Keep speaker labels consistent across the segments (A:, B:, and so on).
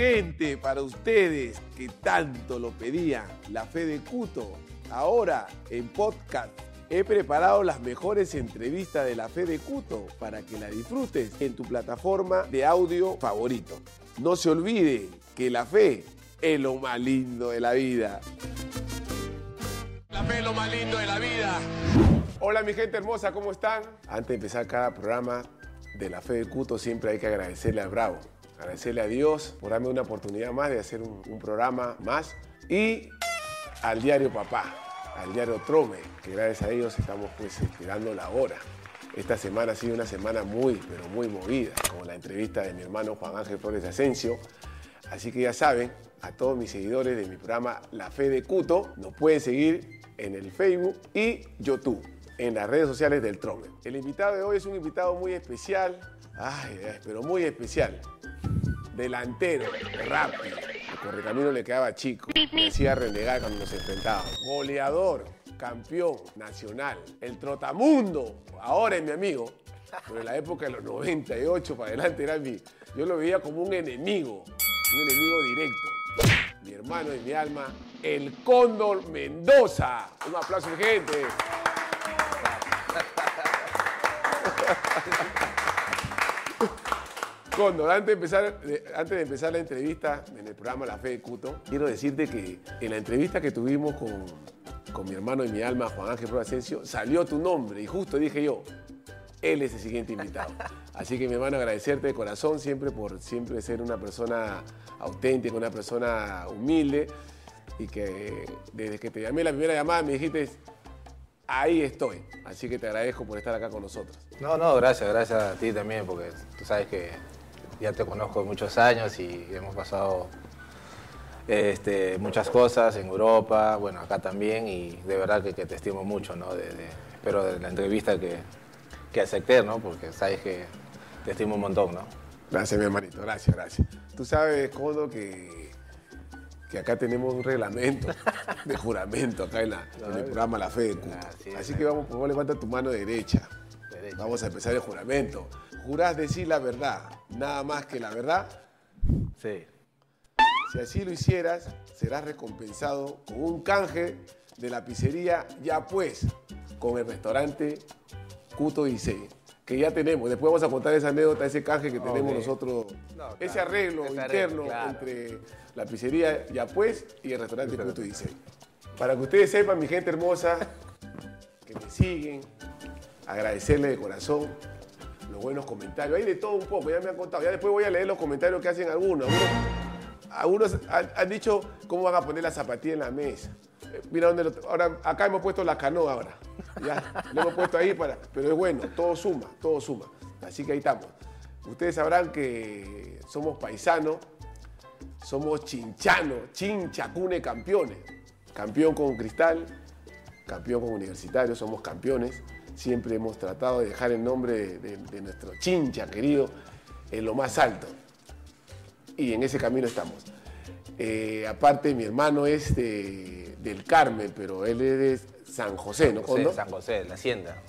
A: gente, para ustedes que tanto lo pedían, la fe de Cuto. Ahora en podcast he preparado las mejores entrevistas de la fe de Cuto para que la disfrutes en tu plataforma de audio favorito. No se olvide que la fe es lo más lindo de la vida. La fe es lo más lindo de la vida. Hola mi gente hermosa, ¿cómo están? Antes de empezar cada programa de la fe de Cuto siempre hay que agradecerle al Bravo agradecerle a Dios por darme una oportunidad más de hacer un, programa más y al diario Papá, al diario Trome, que gracias a ellos estamos pues esperando la hora. Esta semana ha sido una semana muy, pero muy movida, con la entrevista de mi hermano Juan Ángel Flores Asensio. Así que ya saben, a todos mis seguidores de mi programa La Fe de Cuto, nos pueden seguir en el Facebook y YouTube, en las redes sociales del Trome. El invitado de hoy es un invitado muy especial, pero muy especial delantero, rápido. El correcamino le quedaba chico. Me hacía renegar cuando nos enfrentaba. Goleador, campeón nacional. El trotamundo, ahora es mi amigo. Pero en la época de los 98 para adelante era mi. Yo lo veía como un enemigo, un enemigo directo. Mi hermano y mi alma, el Cóndor Mendoza. Un aplauso, gente. Antes de, empezar, antes de empezar la entrevista en el programa La Fe de Cuto, quiero decirte que en la entrevista que tuvimos con, con mi hermano y mi alma, Juan Ángel Pro salió tu nombre y justo dije yo, él es el siguiente invitado. Así que mi hermano, agradecerte de corazón siempre por siempre ser una persona auténtica, una persona humilde y que desde que te llamé la primera llamada me dijiste, ahí estoy. Así que te agradezco por estar acá con nosotros.
B: No, no, gracias, gracias a ti también, porque tú sabes que ya te conozco muchos años y hemos pasado este, muchas cosas en Europa, bueno, acá también, y de verdad que, te estimo mucho, ¿no? De, espero de la entrevista que, que acepté, ¿no? Porque sabes que te estimo un montón, ¿no?
A: Gracias, mi hermanito, gracias, gracias. Tú sabes, Codo, que, que acá tenemos un reglamento de juramento acá en, el programa La Fe Así que vamos, por favor, levanta tu mano derecha. derecha. Vamos a empezar el juramento jurás decir la verdad, nada más que la verdad.
B: Sí.
A: Si así lo hicieras, serás recompensado con un canje de la pizzería Ya Pues, con el restaurante Cuto Dice, que ya tenemos. Después vamos a contar esa anécdota, ese canje que tenemos nosotros, ese arreglo interno entre la pizzería Ya Pues y el restaurante Cuto Dice. Para que ustedes sepan, mi gente hermosa, que me siguen, agradecerle de corazón los buenos comentarios. Hay de todo un poco, ya me han contado. Ya después voy a leer los comentarios que hacen algunos. Algunos, han, dicho cómo van a poner la zapatilla en la mesa. Eh, mira dónde ahora acá hemos puesto la canoa ahora. Ya, lo hemos puesto ahí para. Pero es bueno, todo suma, todo suma. Así que ahí estamos. Ustedes sabrán que somos paisanos, somos chinchanos, chinchacune campeones. Campeón con cristal, campeón con universitario, somos campeones siempre hemos tratado de dejar el nombre de, nuestro chincha querido en lo más alto. Y en ese camino estamos. Eh, aparte, mi hermano es del Carmen, pero él es de San José, ¿no?
B: José, San José, de la Hacienda.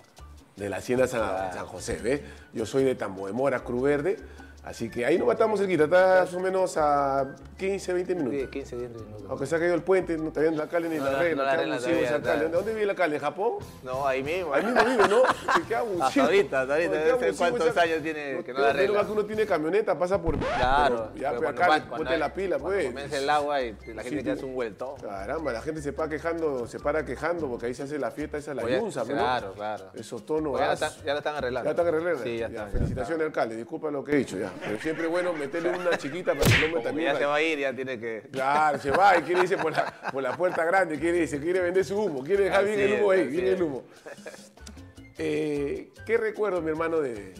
A: De la Hacienda San, San José, ¿ves? Yo soy de Tambo de Mora, Cruz Verde Así que ahí nos matamos cerquita, está más o menos a 15, 20 minutos.
B: 15, 20 minutos.
A: Aunque se ha caído el puente, no está viendo la calle ni la regla. No la regla ¿Dónde vive la calle? ¿En Japón?
B: No, ahí mismo.
A: Ahí mismo vive, ¿no? Qué
B: abusivo. Hasta ahorita, hasta ahorita. ¿Cuántos años tiene que no la arregla?
A: que uno tiene camioneta, pasa por...
B: Claro.
A: ya, pero acá, ponte la pila, pues.
B: Comienza el agua y la gente te hace un vuelto.
A: Caramba, la gente se para quejando, se para quejando porque ahí se hace la fiesta, esa es la yunza, ¿no?
B: Claro, claro.
A: Esos tonos...
B: Ya la están arreglando.
A: Ya están arreglando. Sí, ya está. Felicitaciones, alcalde. Disculpa lo que he dicho, ya. Pero siempre bueno meterle una chiquita para que no me
B: también. Ya se va a ir, ya tiene que.
A: Claro, se va y quiere irse por la, por la puerta grande, quiere irse, quiere vender su humo, quiere dejar bien el humo ahí, bien el humo. Eh, ¿Qué recuerdo, mi hermano, de,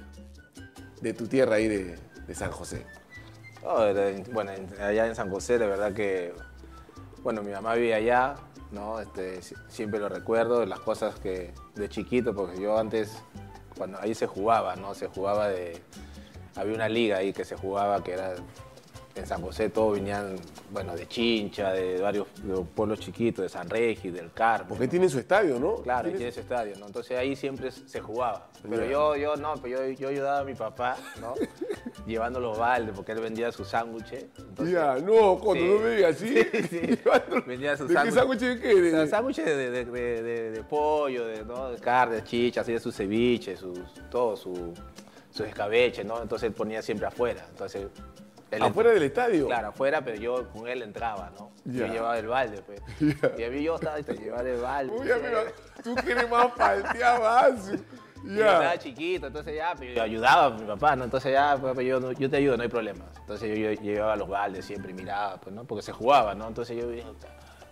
A: de tu tierra ahí de, de San José?
B: bueno, allá en San José, de verdad que. Bueno, mi mamá vive allá, ¿no? Este, siempre lo recuerdo, las cosas que de chiquito, porque yo antes, cuando ahí se jugaba, ¿no? Se jugaba de había una liga ahí que se jugaba que era en San José todos venían, bueno, de Chincha, de varios de pueblos chiquitos, de San Regis, del Carmen.
A: Porque tiene su estadio, ¿no?
B: Claro, y
A: Tiene-
B: ese estadio, ¿no? Entonces ahí siempre se jugaba. Pero yo, yo no, pero yo, yo ayudaba a mi papá, ¿no? Llevando los baldes, porque él vendía sus sándwiches.
A: Ya, no, cuando
B: Sí.
A: no me digas así.
B: Sí. Vendía sus
A: ¿De qué sándwich de qué? De-
B: sándwiches de, de, de- de- pollo, de, ¿no? de carne, de chicha, así de sus ceviches, sus, todo, su, sus escabeches, ¿no? Entonces él ponía siempre afuera. Entonces, él
A: Afuera del estadio.
B: Claro, afuera, pero yo con él entraba, ¿no? Yo llevaba el balde, pues. Y a mí yo estaba, te llevaba el balde.
A: Uy,
B: pues,
A: amigo, tú quieres más palteado, más.
B: y yo estaba chiquito, entonces ya, pero yo ayudaba a mi papá, ¿no? Entonces ya, pues, pues, yo, no- yo te ayudo, no hay problema. Entonces yo, yo llevaba los baldes siempre y miraba, pues, ¿no? Porque se jugaba, ¿no? Entonces yo dije,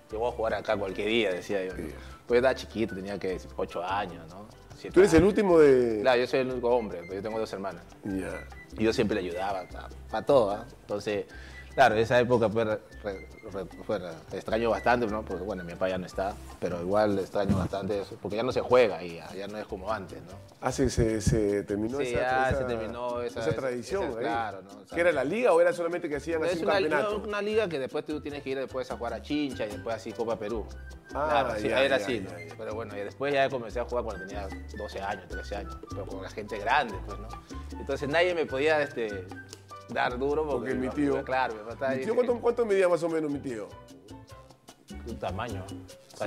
B: yo voy a jugar acá cualquier día, decía yo. ¿no? Pues yo estaba chiquito, tenía que 8 años, ¿no? Siete
A: Tú eres el último de.
B: Claro, yo soy el único hombre, pero yo tengo dos hermanas.
A: Ya.
B: Y yo siempre le ayudaba, para todo, ¿ah? Entonces, claro, esa época fue extraño bastante, ¿no? Porque, bueno, mi papá ya no está, pero igual extraño bastante eso, porque ya no se juega y ya, ya no es como antes, ¿no?
A: Ah, se, se, se terminó
B: Sí,
A: esa,
B: ya
A: esa-
B: se terminó esa-
A: esa
B: esa-
A: tradición.
B: esa-
A: ahí.
B: claro, ¿no? O sea,
A: ¿Que era la liga o era solamente que hacían así
B: Es
A: un
B: una,
A: campeonato?
B: una- una liga que después tú tienes que ir después a jugar a Chincha y después así Copa Perú.
A: Ah,
B: claro, sí,
A: ya,
B: era
A: ya,
B: así. Pero bueno, y después ya comencé a jugar cuando tenía 12 años, 13 años, pero con la gente grande, pues, ¿no? Entonces nadie me podía este, dar duro porque,
A: Porque mi tío-
B: Claro, mi papá estaba
A: ¿Mi
B: ahí,
A: tío cuánto, cuánto medía más o menos mi tío?
B: un tamaño.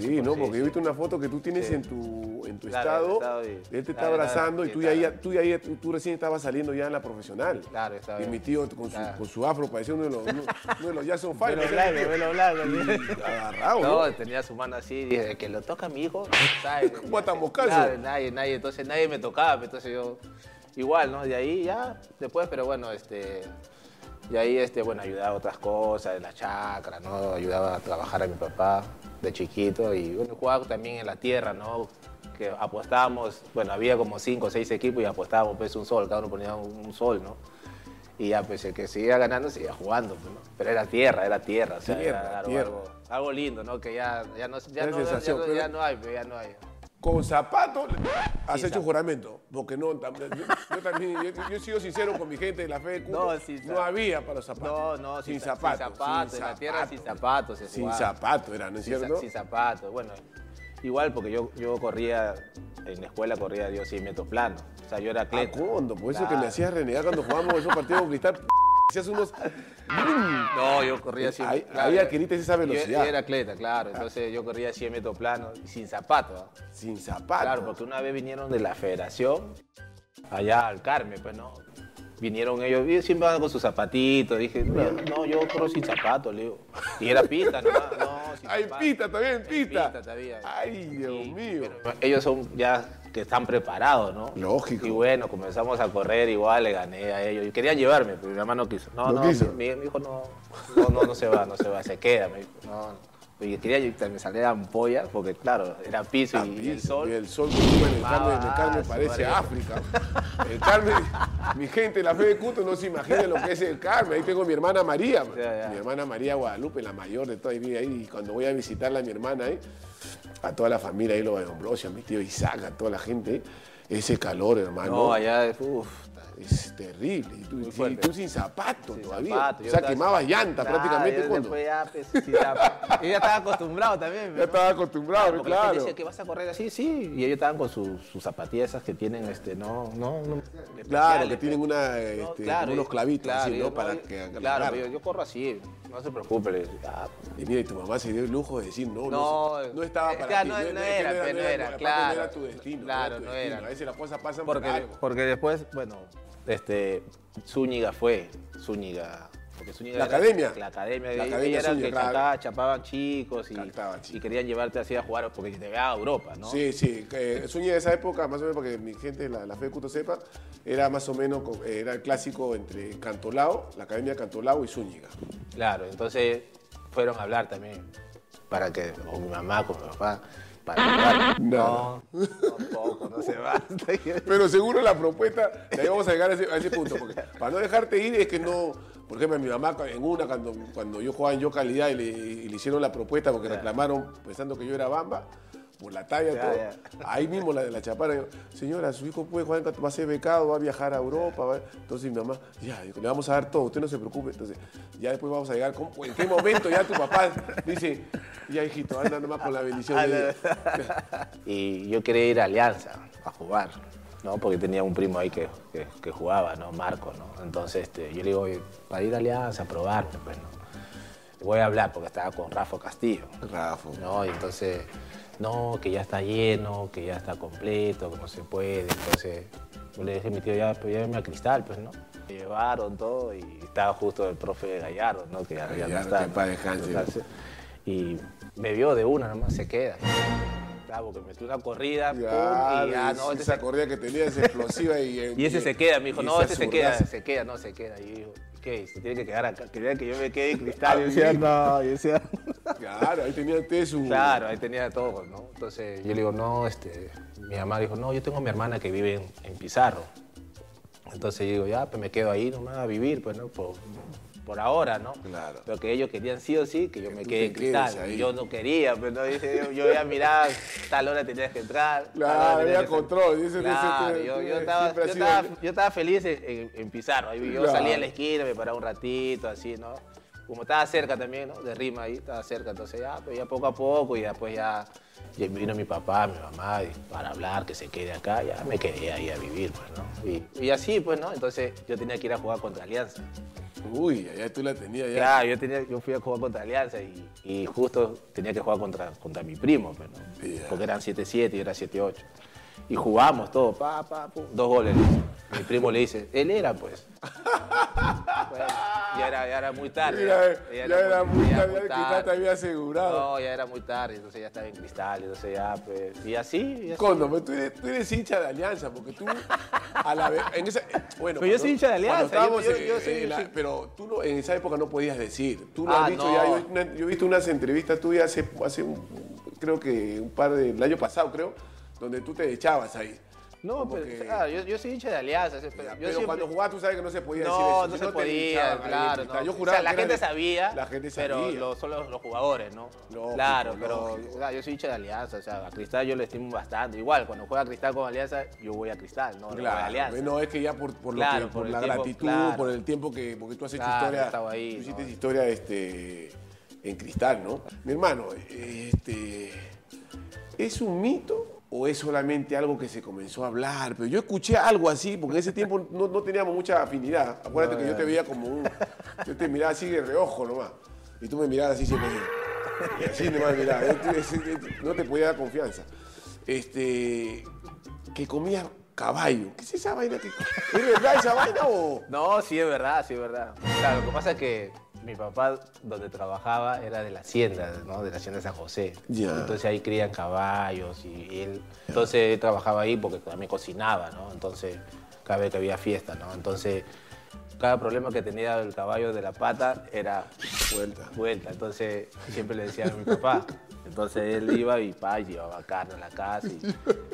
A: Sí, ¿no? Porque he visto una foto que tú tienes
B: Sí.
A: en tu, en tu
B: Claro,
A: estado,
B: y-
A: él te está
B: claro,
A: abrazando
B: claro,
A: y tú ya, tú, ya, tú, tú recién estabas saliendo ya en la profesional.
B: Claro,
A: Y
B: bien.
A: mi tío con su, con su afro parecía uno de los, uno, uno de los Jackson Five.
B: Velo
A: ¿no?
B: blanco, velo blanco.
A: Agarrado, ¿no?
B: No, tenía su mano así, dije, que lo toca mi hijo, ¿sabes?
A: ¿Cómo está moscazo?
B: Claro, nadie, nadie, entonces nadie me tocaba, entonces yo, igual, ¿no? De ahí ya, después, pero bueno, este, de ahí, este, bueno, ayudaba a otras cosas, en la chacra, ¿no? Ayudaba a trabajar a mi papá de chiquito y, bueno, jugaba también en la tierra, ¿no? Que apostábamos, bueno, había como cinco o seis equipos y apostábamos, pues, un sol, cada uno ponía un, un sol, ¿no? Y ya, pues, el que seguía ganando seguía jugando, pues, ¿no? Pero era tierra, era tierra, o sea,
A: Tierra,
B: era algo,
A: tierra.
B: algo- algo lindo, ¿no? Que ya, ya no, ya no, no- hay, ya no hay.
A: Con zapatos has
B: Sí,
A: hecho
B: zapato.
A: juramento. Porque no, tam- yo, yo también, yo, yo he sido sincero con mi gente de la fe de.
B: No, sí,
A: no había para los zapatos.
B: No, no,
A: sin,
B: sin, za-
A: zapatos.
B: Sin zapatos, en la tierra sin zapatos. se
A: Sin zapatos era, ¿no es
B: Sin,
A: cierto?
B: sin zapatos. Bueno, igual porque yo, yo corría, en la escuela corría yo 100 metros plano. O sea, yo era
A: Ah,
B: atleta.
A: condo, por eso que me hacías renegar cuando jugábamos esos partidos con cristal. Hacías unos.
B: No, yo corría 100
A: Ahí-
B: claro,
A: ahí adquiriste esa velocidad.
B: Yo, yo era atleta, claro. Entonces yo corría 100 metros plano y sin zapatos.
A: Sin zapatos.
B: Claro, porque una vez vinieron de la federación allá al Carmen, pues no. Vinieron ellos, y siempre van con sus zapatitos. Dije, no, yo corro sin zapatos, le digo. Y era pista, ¿no? no sin
A: Hay
B: zapatos.
A: pista también, pista.
B: pista todavía.
A: Ay, Dios
B: Y-
A: mío.
B: pero ellos son ya que están preparados, ¿no?
A: Lógico.
B: Y bueno, comenzamos a correr igual, le gané a ellos. Y querían llevarme, pero mi mamá no quiso. No,
A: ¿No quiso?
B: Mi, mi hijo no, no, no, no se va, no se va, se queda, me dijo. No, no. Y quería que me salieran ampollas, porque claro, era piso y, y el sol.
A: Y el sol en el
B: Ah,
A: Carmen, el Carmen
B: su
A: parece. África. El Carmen, mi gente, la fe de Cuto no se imagina lo que es el Carmen. Ahí tengo a mi hermana María, man.
B: Ya, ya.
A: mi hermana María Guadalupe, la mayor de toda, vive ahí. Y cuando voy a visitarla a mi hermana ahí, a toda la familia ahí, los de Ambrosio, a mi tío Isaac, a toda la gente, ese calor, hermano.
B: No, allá.
A: Es terrible. Y tú, y sin zapatos
B: Sin
A: todavía. o sea, quemabas llantas
B: Claro,
A: prácticamente cuando.
B: después ya, pues. Yo ya estaba acostumbrado también.
A: Ya estaba acostumbrado, claro.
B: decía que vas a correr así, sí. Y ellos estaban con sus, sus zapatillas esas que tienen, este, no, no, no.
A: Claro, que tienen una,
B: No,
A: este,
B: claro,
A: unos clavitos
B: claro,
A: así, ¿no?
B: yo-
A: Para
B: yo-
A: que la
B: Claro, yo, yo corro así, no se preocupe. ah,
A: Y mira, y tu mamá se dio el lujo de decir, no, no,
B: No,
A: no estaba
B: es
A: para
B: que
A: ti.
B: no- no era, pues, no era, claro.
A: No era tu destino.
B: Claro, no era.
A: A veces las cosas pasan por
B: porque,
A: algo.
B: porque después, bueno, este, Zúñiga fue, Zúñiga. Porque Zúñiga
A: La
B: era-
A: academia.
B: La academia.
A: La academia Zúñiga,
B: que chacaba- chapaban chicos y, querían llevarte así a jugar porque te veía a Europa, ¿no?
A: Sí, sí. Que Zúñiga de esa época, más o menos, porque mi gente, la, la fe de Cuto sepa, era más o menos, co- era el clásico entre Cantolao, la academia Cantolao y Zúñiga.
B: Claro, entonces fueron a hablar también para que, o mi mamá con mi papá, para. No, tampoco, no se va.
A: Pero seguro la propuesta, de ahí vamos a llegar a ese, a ese punto, porque para no dejarte ir es que no, por ejemplo, mi mamá en una, cuando, cuando yo jugaba en Yo Calidad y le, y le hicieron la propuesta porque reclamaron pensando que yo era Bamba, por la talla,
B: Ya,
A: todo. Ahí mismo la de la chapara, yo, señora, su hijo puede jugar, en- va a ser becado, va a viajar a Europa. va-". Entonces mi mamá, ya, le vamos a dar todo, usted no se preocupe. Entonces, ya después vamos a llegar, ¿cómo- ¿en qué momento ya tu papá dice, ya hijito, anda nomás con la bendición de Dios"?
B: Y yo quería ir a Alianza a jugar, ¿no? Porque tenía un primo ahí que, que, que jugaba, ¿no? Marco, ¿no? Entonces este, yo le digo, "Oye, para ir a Alianza, a probarme, pues, ¿no? Voy a hablar porque estaba con Rafa Castillo,
A: Rafa.
B: ¿no? Y entonces, no, que ya está lleno, que ya está completo, que no se puede. Entonces, yo le dije a mi tío, ya, pues llévame a Cristal, pues, ¿no? Me llevaron todo y estaba justo el profe Gallardo, ¿no? Que ya, ya no está.
A: que. Descanse.
B: Y me vio de una, nomás se queda. Claro, porque metió una corrida, pum,
A: Claro,
B: y ya, no, este
A: esa
B: se-
A: corrida que tenía es explosiva y...
B: y ese se queda, me dijo, no, este se queda,
A: zurdaza.
B: se queda, no, se queda. Y yo digo, ¿qué? Se tiene que quedar acá. Quería que yo me quede en cristal. Y yo decía, no, yo decía...
A: Claro, ahí tenía usted su...
B: Claro, ahí tenía todo, ¿no? Entonces yo le digo, no, este, mi mamá dijo, no, yo tengo a mi hermana que vive en, en Pizarro. Entonces yo digo, ya, pues me quedo ahí nomás a vivir, pues, ¿no? Por, por ahora, ¿no?
A: Claro.
B: Pero que ellos querían sí o sí que yo me quede en cristal.
A: ahí.
B: Yo no quería, pero no, dice, yo, yo ya miraba, tal hora tenías que entrar.
A: Claro, había control. Dice, dice,
B: Claro,
A: que-
B: yo, yo estaba,
A: sido-
B: estaba, yo estaba feliz en, en- Pizarro. Yo
A: Claro.
B: salía a la esquina, me paraba un ratito, así, ¿no? Como estaba cerca también, ¿no? De Rima ahí, estaba cerca. Entonces ya, pues ya poco a poco y después ya, ya vino mi papá, mi mamá y para hablar, que se quede acá. Ya me quedé ahí a vivir, pues, ¿no? Y, y así, pues, ¿no? Entonces yo tenía que ir a jugar contra Alianza.
A: Uy, allá tú la tenías ya.
B: Claro, yo, tenía, yo fui a jugar contra Alianza y, y justo tenía que jugar contra, contra mi primo, pues, ¿no? Porque eran 7-7 y yo era 7-8. Y jugamos todo, pa, pa, pum, dos goles. Mi primo le dice, él era pues. Bueno, ya, era, ya era muy tarde.
A: Mira, ya era muy
B: ya
A: tarde, el Cristal te había asegurado.
B: No, ya era muy tarde, entonces ya estaba en cristal, entonces ya, pues. Y así, y así.
A: Condo, pero tú eres, tú eres hincha de Alianza, porque tú a la vez, en esa, bueno,
B: Pero yo soy hincha de Alianza,
A: estábamos,
B: yo- yo- yo soy-
A: en la-
B: yo soy-
A: pero tú no, en esa época no podías decir. Tú lo
B: Ah,
A: has dicho
B: no.
A: ya. Yo he visto unas entrevistas tuyas hace, hace un, creo que un par de, el año pasado, creo, donde tú te echabas ahí.
B: No,
A: Como
B: pero
A: que-
B: claro, yo, yo soy hincha de Alianza. Pero,
A: Pero,
B: yo siempre-
A: cuando jugabas tú sabes que no se podía decir eso.
B: No,
A: si
B: no se podía, claro.
A: Cristal.
B: no.
A: Yo
B: O sea, la
A: que
B: gente
A: de-
B: sabía,
A: La gente
B: pero
A: sabía.
B: lo- solo los jugadores, ¿no?
A: Lógico,
B: claro, pero
A: lógico.
B: o sea, yo soy hincha de Alianza, o sea, a Cristal yo le estimo bastante. Igual, cuando juega Cristal con Alianza, yo voy a Cristal, no, a
A: Claro,
B: Alianza.
A: no es que ya por, por, lo
B: Claro,
A: que-
B: por
A: la
B: tiempo,
A: gratitud, por el tiempo que, porque tú has hecho historia,
B: ahí,
A: tú hiciste historia este, en cristal, ¿no? Mi hermano, este, ¿es un mito o es solamente algo que se comenzó a hablar? Pero yo escuché algo así, porque en ese tiempo no, no teníamos mucha afinidad. Acuérdate que yo te veía como un, yo te miraba así de reojo nomás, y tú me mirabas así siempre. Y así nomás miraba, no te podía dar confianza. Este, que comías caballo. ¿Qué es esa vaina? ¿Es verdad esa vaina o...?
B: No, sí es verdad, sí es verdad. Claro, lo que pasa es que mi papá, donde trabajaba, era de la hacienda, ¿no? De la hacienda de San José. Entonces ahí crían caballos y él... Entonces él trabajaba ahí porque también cocinaba, ¿no? Entonces, cada vez que había fiesta, ¿no? Entonces, cada problema que tenía el caballo de la pata era
A: Vuelta.
B: vuelta. Entonces, siempre le decía a mi papá. Entonces él iba y pa, llevaba carne a la casa. y-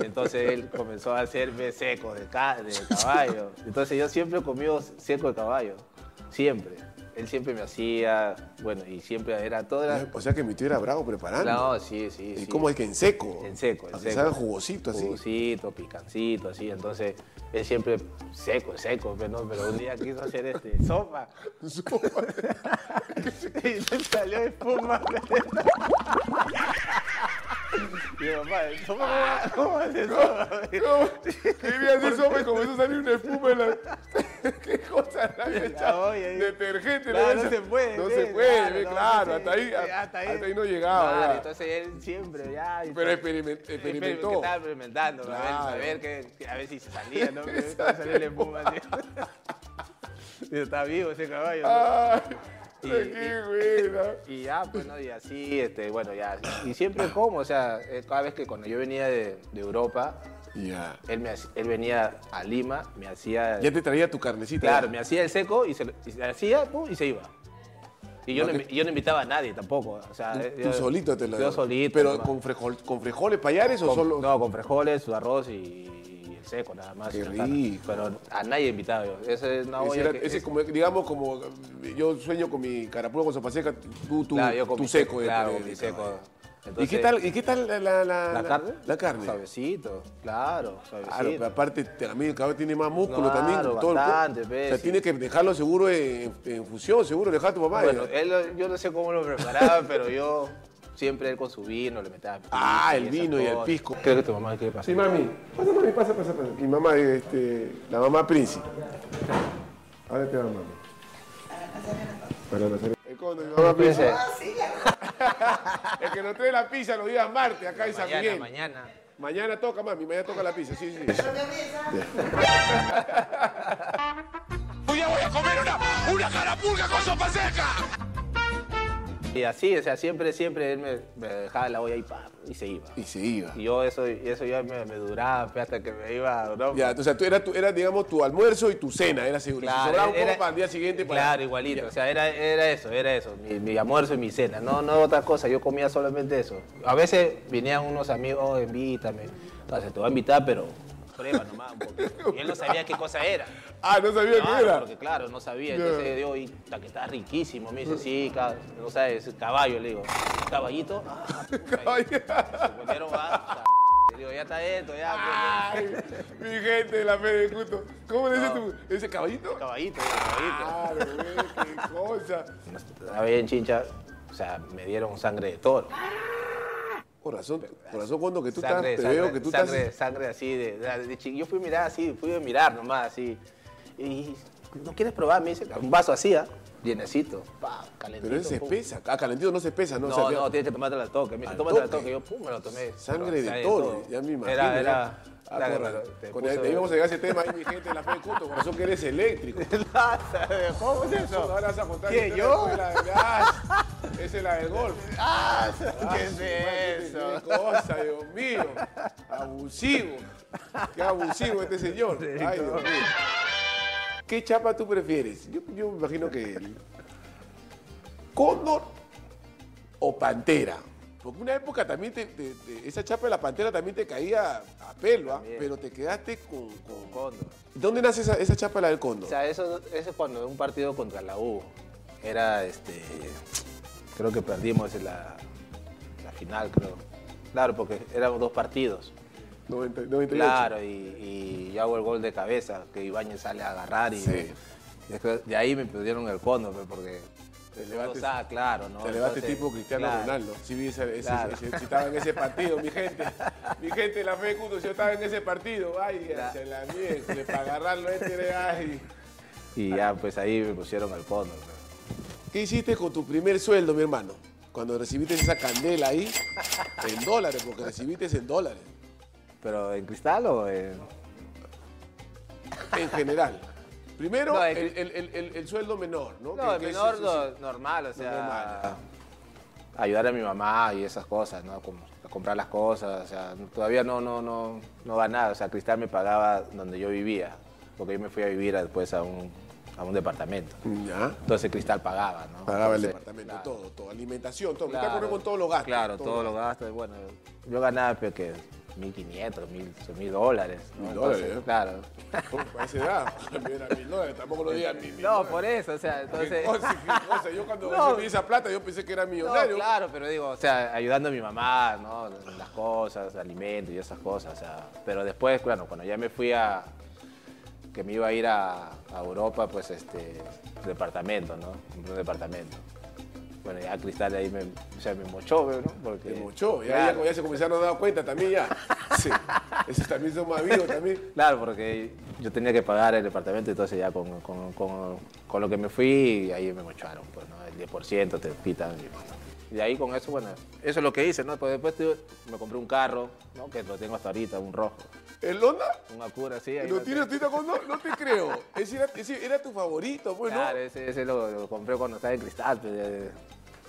B: entonces él comenzó a hacerme seco de, ca- de caballo. Entonces yo siempre comido seco de caballo. Siempre. Él siempre me hacía, bueno, y siempre era todo era.
A: O sea que mi tío era bravo preparando.
B: No, sí, sí.
A: ¿Y
B: sí.
A: cómo es que en seco?
B: En seco, en seco.
A: salga jugosito así.
B: Jugosito, picancito, así. Entonces, él siempre seco, seco, pero, no, pero un día quiso hacer este, sopa. y se salió espuma. y mi papá, ¿sopa cómo, cómo hace sopa?
A: No, quería hacer sopa y comenzó a salir una espuma en la... ¿Qué cosa le había
B: La
A: echado?
B: ahí.
A: Detergente.
B: Claro, no se puede,
A: No se puede,
B: claro, no,
A: claro.
B: sí,
A: hasta, ahí, hasta, ahí. no llegaba.
B: Claro,
A: ya.
B: entonces él siempre, ya. y
A: Pero experiment- experimentó.
B: estaba experimentando, a ver- a
A: Claro.
B: ver, que, a ver si se salía, ¿no? La espuma. Y está vivo ese caballo.
A: Ay,
B: Y-
A: qué buena.
B: Y ya, pues, ¿no? Y así, este, bueno, ya. Y siempre como, o sea, eh, cada vez que cuando yo venía de, de Europa,
A: Ya.
B: él, me, él venía a Lima, me hacía...
A: Ya te traía tu carnecita.
B: Claro, me hacía el seco y se, y se hacía, pum, y se iba. Y yo
A: No,
B: no, yo no invitaba a nadie tampoco. O sea, eh,
A: Tú
B: yo-
A: solito te lo
B: Yo solito.
A: Pero con, frejol, con frijoles payares o solo.
B: No, con frijoles, su arroz y, y el seco nada más.
A: Qué rico.
B: Pero a nadie invitaba yo. Ese es una
A: Ese era-
B: que-
A: ese
B: es-
A: como, digamos, como eh, yo sueño con mi carapulo con sopa seca, tú, tú,
B: claro, mi
A: seco.
B: Claro, mi seco.
A: ¿Y qué tal, y qué tal la, la, la-
B: ¿La carne?
A: La carne.
B: Suavecito, claro, suavecito.
A: Claro, pero aparte también el caballo tiene más músculo
B: Claro,
A: también. todo el
B: bastante,
A: o
B: pues,
A: sea,
B: sí.
A: tiene que dejarlo seguro en, en fusión, seguro dejar a tu mamá.
B: Bueno,
A: ya.
B: él, yo no sé cómo lo preparaba, pero yo siempre él con su vino le metía pisco
A: Ah, el vino y el pisco.
B: Creo que tu mamá quiere pasar.
A: Sí, mami. Pasa, mami, pasa, pasa, pasa. Mi mamá, este, la mamá Príncipe. Ahora te va, mami. Para condo, mi mamá Príncipe. El que nos trae la pizza los días martes acá en San
B: Mañana,
A: Miguel.
B: mañana.
A: Mañana toca, mami, mañana toca la pizza, sí, sí.
C: Hoy ya voy a comer una, una carapulga con sopa seca.
B: Y así, o sea, siempre, siempre él me, me dejaba la olla y, pa, y se iba.
A: Y se iba.
B: Y yo eso, eso ya me, me duraba pues, hasta que me iba, ¿no?
A: Ya, o sea, tú era, tu, era, digamos, tu almuerzo y tu cena, era seguro. si sobraba un poco para el día siguiente. para-
B: Claro, igualito. O sea, era, era eso, era eso. Mi, mi almuerzo y mi cena. No, no otra cosa. Yo comía solamente eso. A veces venían unos amigos, oh, invítame. Entonces te voy a invitar, pero prueba nomás un poquito. Y él no sabía qué cosa era.
A: Ah, no sabía qué era.
B: porque claro, no sabía. Entonces yo, y, "Ta, que está riquísimo. Me dice, sí, no sabes, caballo, le digo. ¿Caballito? Ah, puta,
A: Caballo.
B: Se ah, le digo, ya está esto, ya.
A: Ay, mi gente de la fe de. ¿Cómo le dices
B: No.
A: tú? ¿Ese caballito?
B: pues, caballito, caballito.
A: Claro, güey, qué cosa.
B: Estaba bien chincha, o sea, me dieron sangre de toro.
A: Por razón, por razón cuando que tú
B: sangre,
A: estás, te
B: sangre,
A: veo que tú
B: sangre,
A: estás...
B: sangre así de, de, de Yo fui a mirar así, fui a mirar nomás así. Y ¿no quieres probar? Me dice, un vaso así, ¿ah? Llenecito, pa, calentito.
A: Pero ese se
B: pum.
A: espesa. Ah, calentito no se espesa, ¿no?
B: No,
A: O sea,
B: no, tienes que tomártela al toque. Me dice,
A: Al
B: tómatela al
A: toque.
B: Yo, pum, me lo tomé.
A: Sangre de toro,
B: todo.
A: ya me imagino.
B: Era, era...
A: Ah,
B: pero te
A: con-
B: puso-
A: te íbamos a llegar a ese tema ahí, mi gente de la fe de culto, corazón que eres eléctrico.
B: ¿Cómo es eso?
A: Ahora vas a contar
B: ¿Qué,
A: que
B: yo?
A: esa es la de gas. Esa es la del golf.
B: Ah,
A: Ah,
B: ¿Qué es
A: madre,
B: eso?
A: Qué cosa, Dios mío. Abusivo. Qué abusivo este señor. Ay, Dios mío. ¿Qué chapa tú prefieres? Yo, yo me imagino que. ¿Cóndor o pantera? Porque una época también te- te- te- esa chapa de la pantera también te caía a pelo, ¿ah? Pero te quedaste con. con-
B: Cóndor.
A: ¿Dónde nace esa, esa chapa la del cóndor?
B: O sea, eso, eso es cuando un partido contra la U. Era este. Creo que perdimos en la, la final, creo. Claro, porque eran dos partidos.
A: 90 98.
B: Claro, y, y yo hago el gol de cabeza, que Ibáñez sale a agarrar y.
A: Sí.
B: después de ahí me pidieron el cóndor, pues, porque.
A: Te
B: uno
A: levantes-
B: sabe, claro, ¿no? Entonces,
A: tipo Cristiano
B: claro.
A: Ronaldo. Sí, vi ese,
B: Claro.
A: ese- si estaba en ese partido, mi gente. Mi gente, la fe si yo estaba en ese partido. Ay,
B: Claro.
A: se la miércoles, para agarrarlo este, ay.
B: Y ya, pues ahí me pusieron el cóndor. pues.
A: ¿Qué hiciste con tu primer sueldo, mi hermano? Cuando recibiste esa candela ahí, en dólares, porque recibiste en dólares,
B: ¿Pero en cristal o en.?
A: en general. Primero,
B: No,
A: el, el- el- el- el sueldo menor, ¿no?
B: No, el menor
A: es-
B: no-
A: es-
B: normal, o sea,
A: normal.
B: ayudar a mi mamá y esas cosas, ¿no? Como a comprar las cosas, o sea, todavía no, no, no, no va nada, o sea, Cristal me pagaba donde yo vivía, porque yo me fui a vivir después a un, a un departamento.
A: Ya.
B: Entonces Cristal pagaba, ¿no?
A: Pagaba el departamento,
B: claro,
A: todo, todo, alimentación, todo.
B: claro,
A: Está con todos los gastos.
B: Claro,
A: todo.
B: todos los gastos, bueno, yo ganaba pero que 1.500, 1.000 dólares. ¿no?
A: Mil dólares,
B: Entonces,
A: ¿eh?
B: Claro.
A: Para esa edad, también era mil dólares, tampoco lo digan mil
B: No, por eso, o sea, entonces...
A: ¿Qué cosa? Yo cuando
B: No.
A: recibí esa plata, yo pensé que era
B: No,
A: millonario.
B: claro, pero digo, o sea, ayudando a mi mamá, ¿no? Las cosas, alimentos y esas cosas, o sea. Pero después, bueno, cuando ya me fui a. que me iba a ir a, a Europa, pues este. departamento, ¿no? Un departamento. Bueno, ya Cristal ahí me, o sea, me mochó, ¿no? Porque.
A: Te mochó, ya,
B: Claro.
A: ya, ya se comenzaron a dar cuenta también ya. Sí. Esos también son más vivos también.
B: Claro, porque yo tenía que pagar el departamento, entonces ya con, con- con- con lo que me fui, ahí me mocharon, pues, ¿no? El 10% te quitan. Y, y ahí con eso, bueno, eso es lo que hice, ¿no? Pues después me compré un carro, ¿no? Que lo tengo hasta ahorita, un rojo.
A: ¿El Honda?
B: Un Acura, así. ahí
A: ¿Lo
B: lo
A: tienes ahorita con no? No te creo. Ese era, ese era tu favorito, pues, ¿no?
B: Claro, ese, ese lo, lo compré cuando estaba en cristal, pues,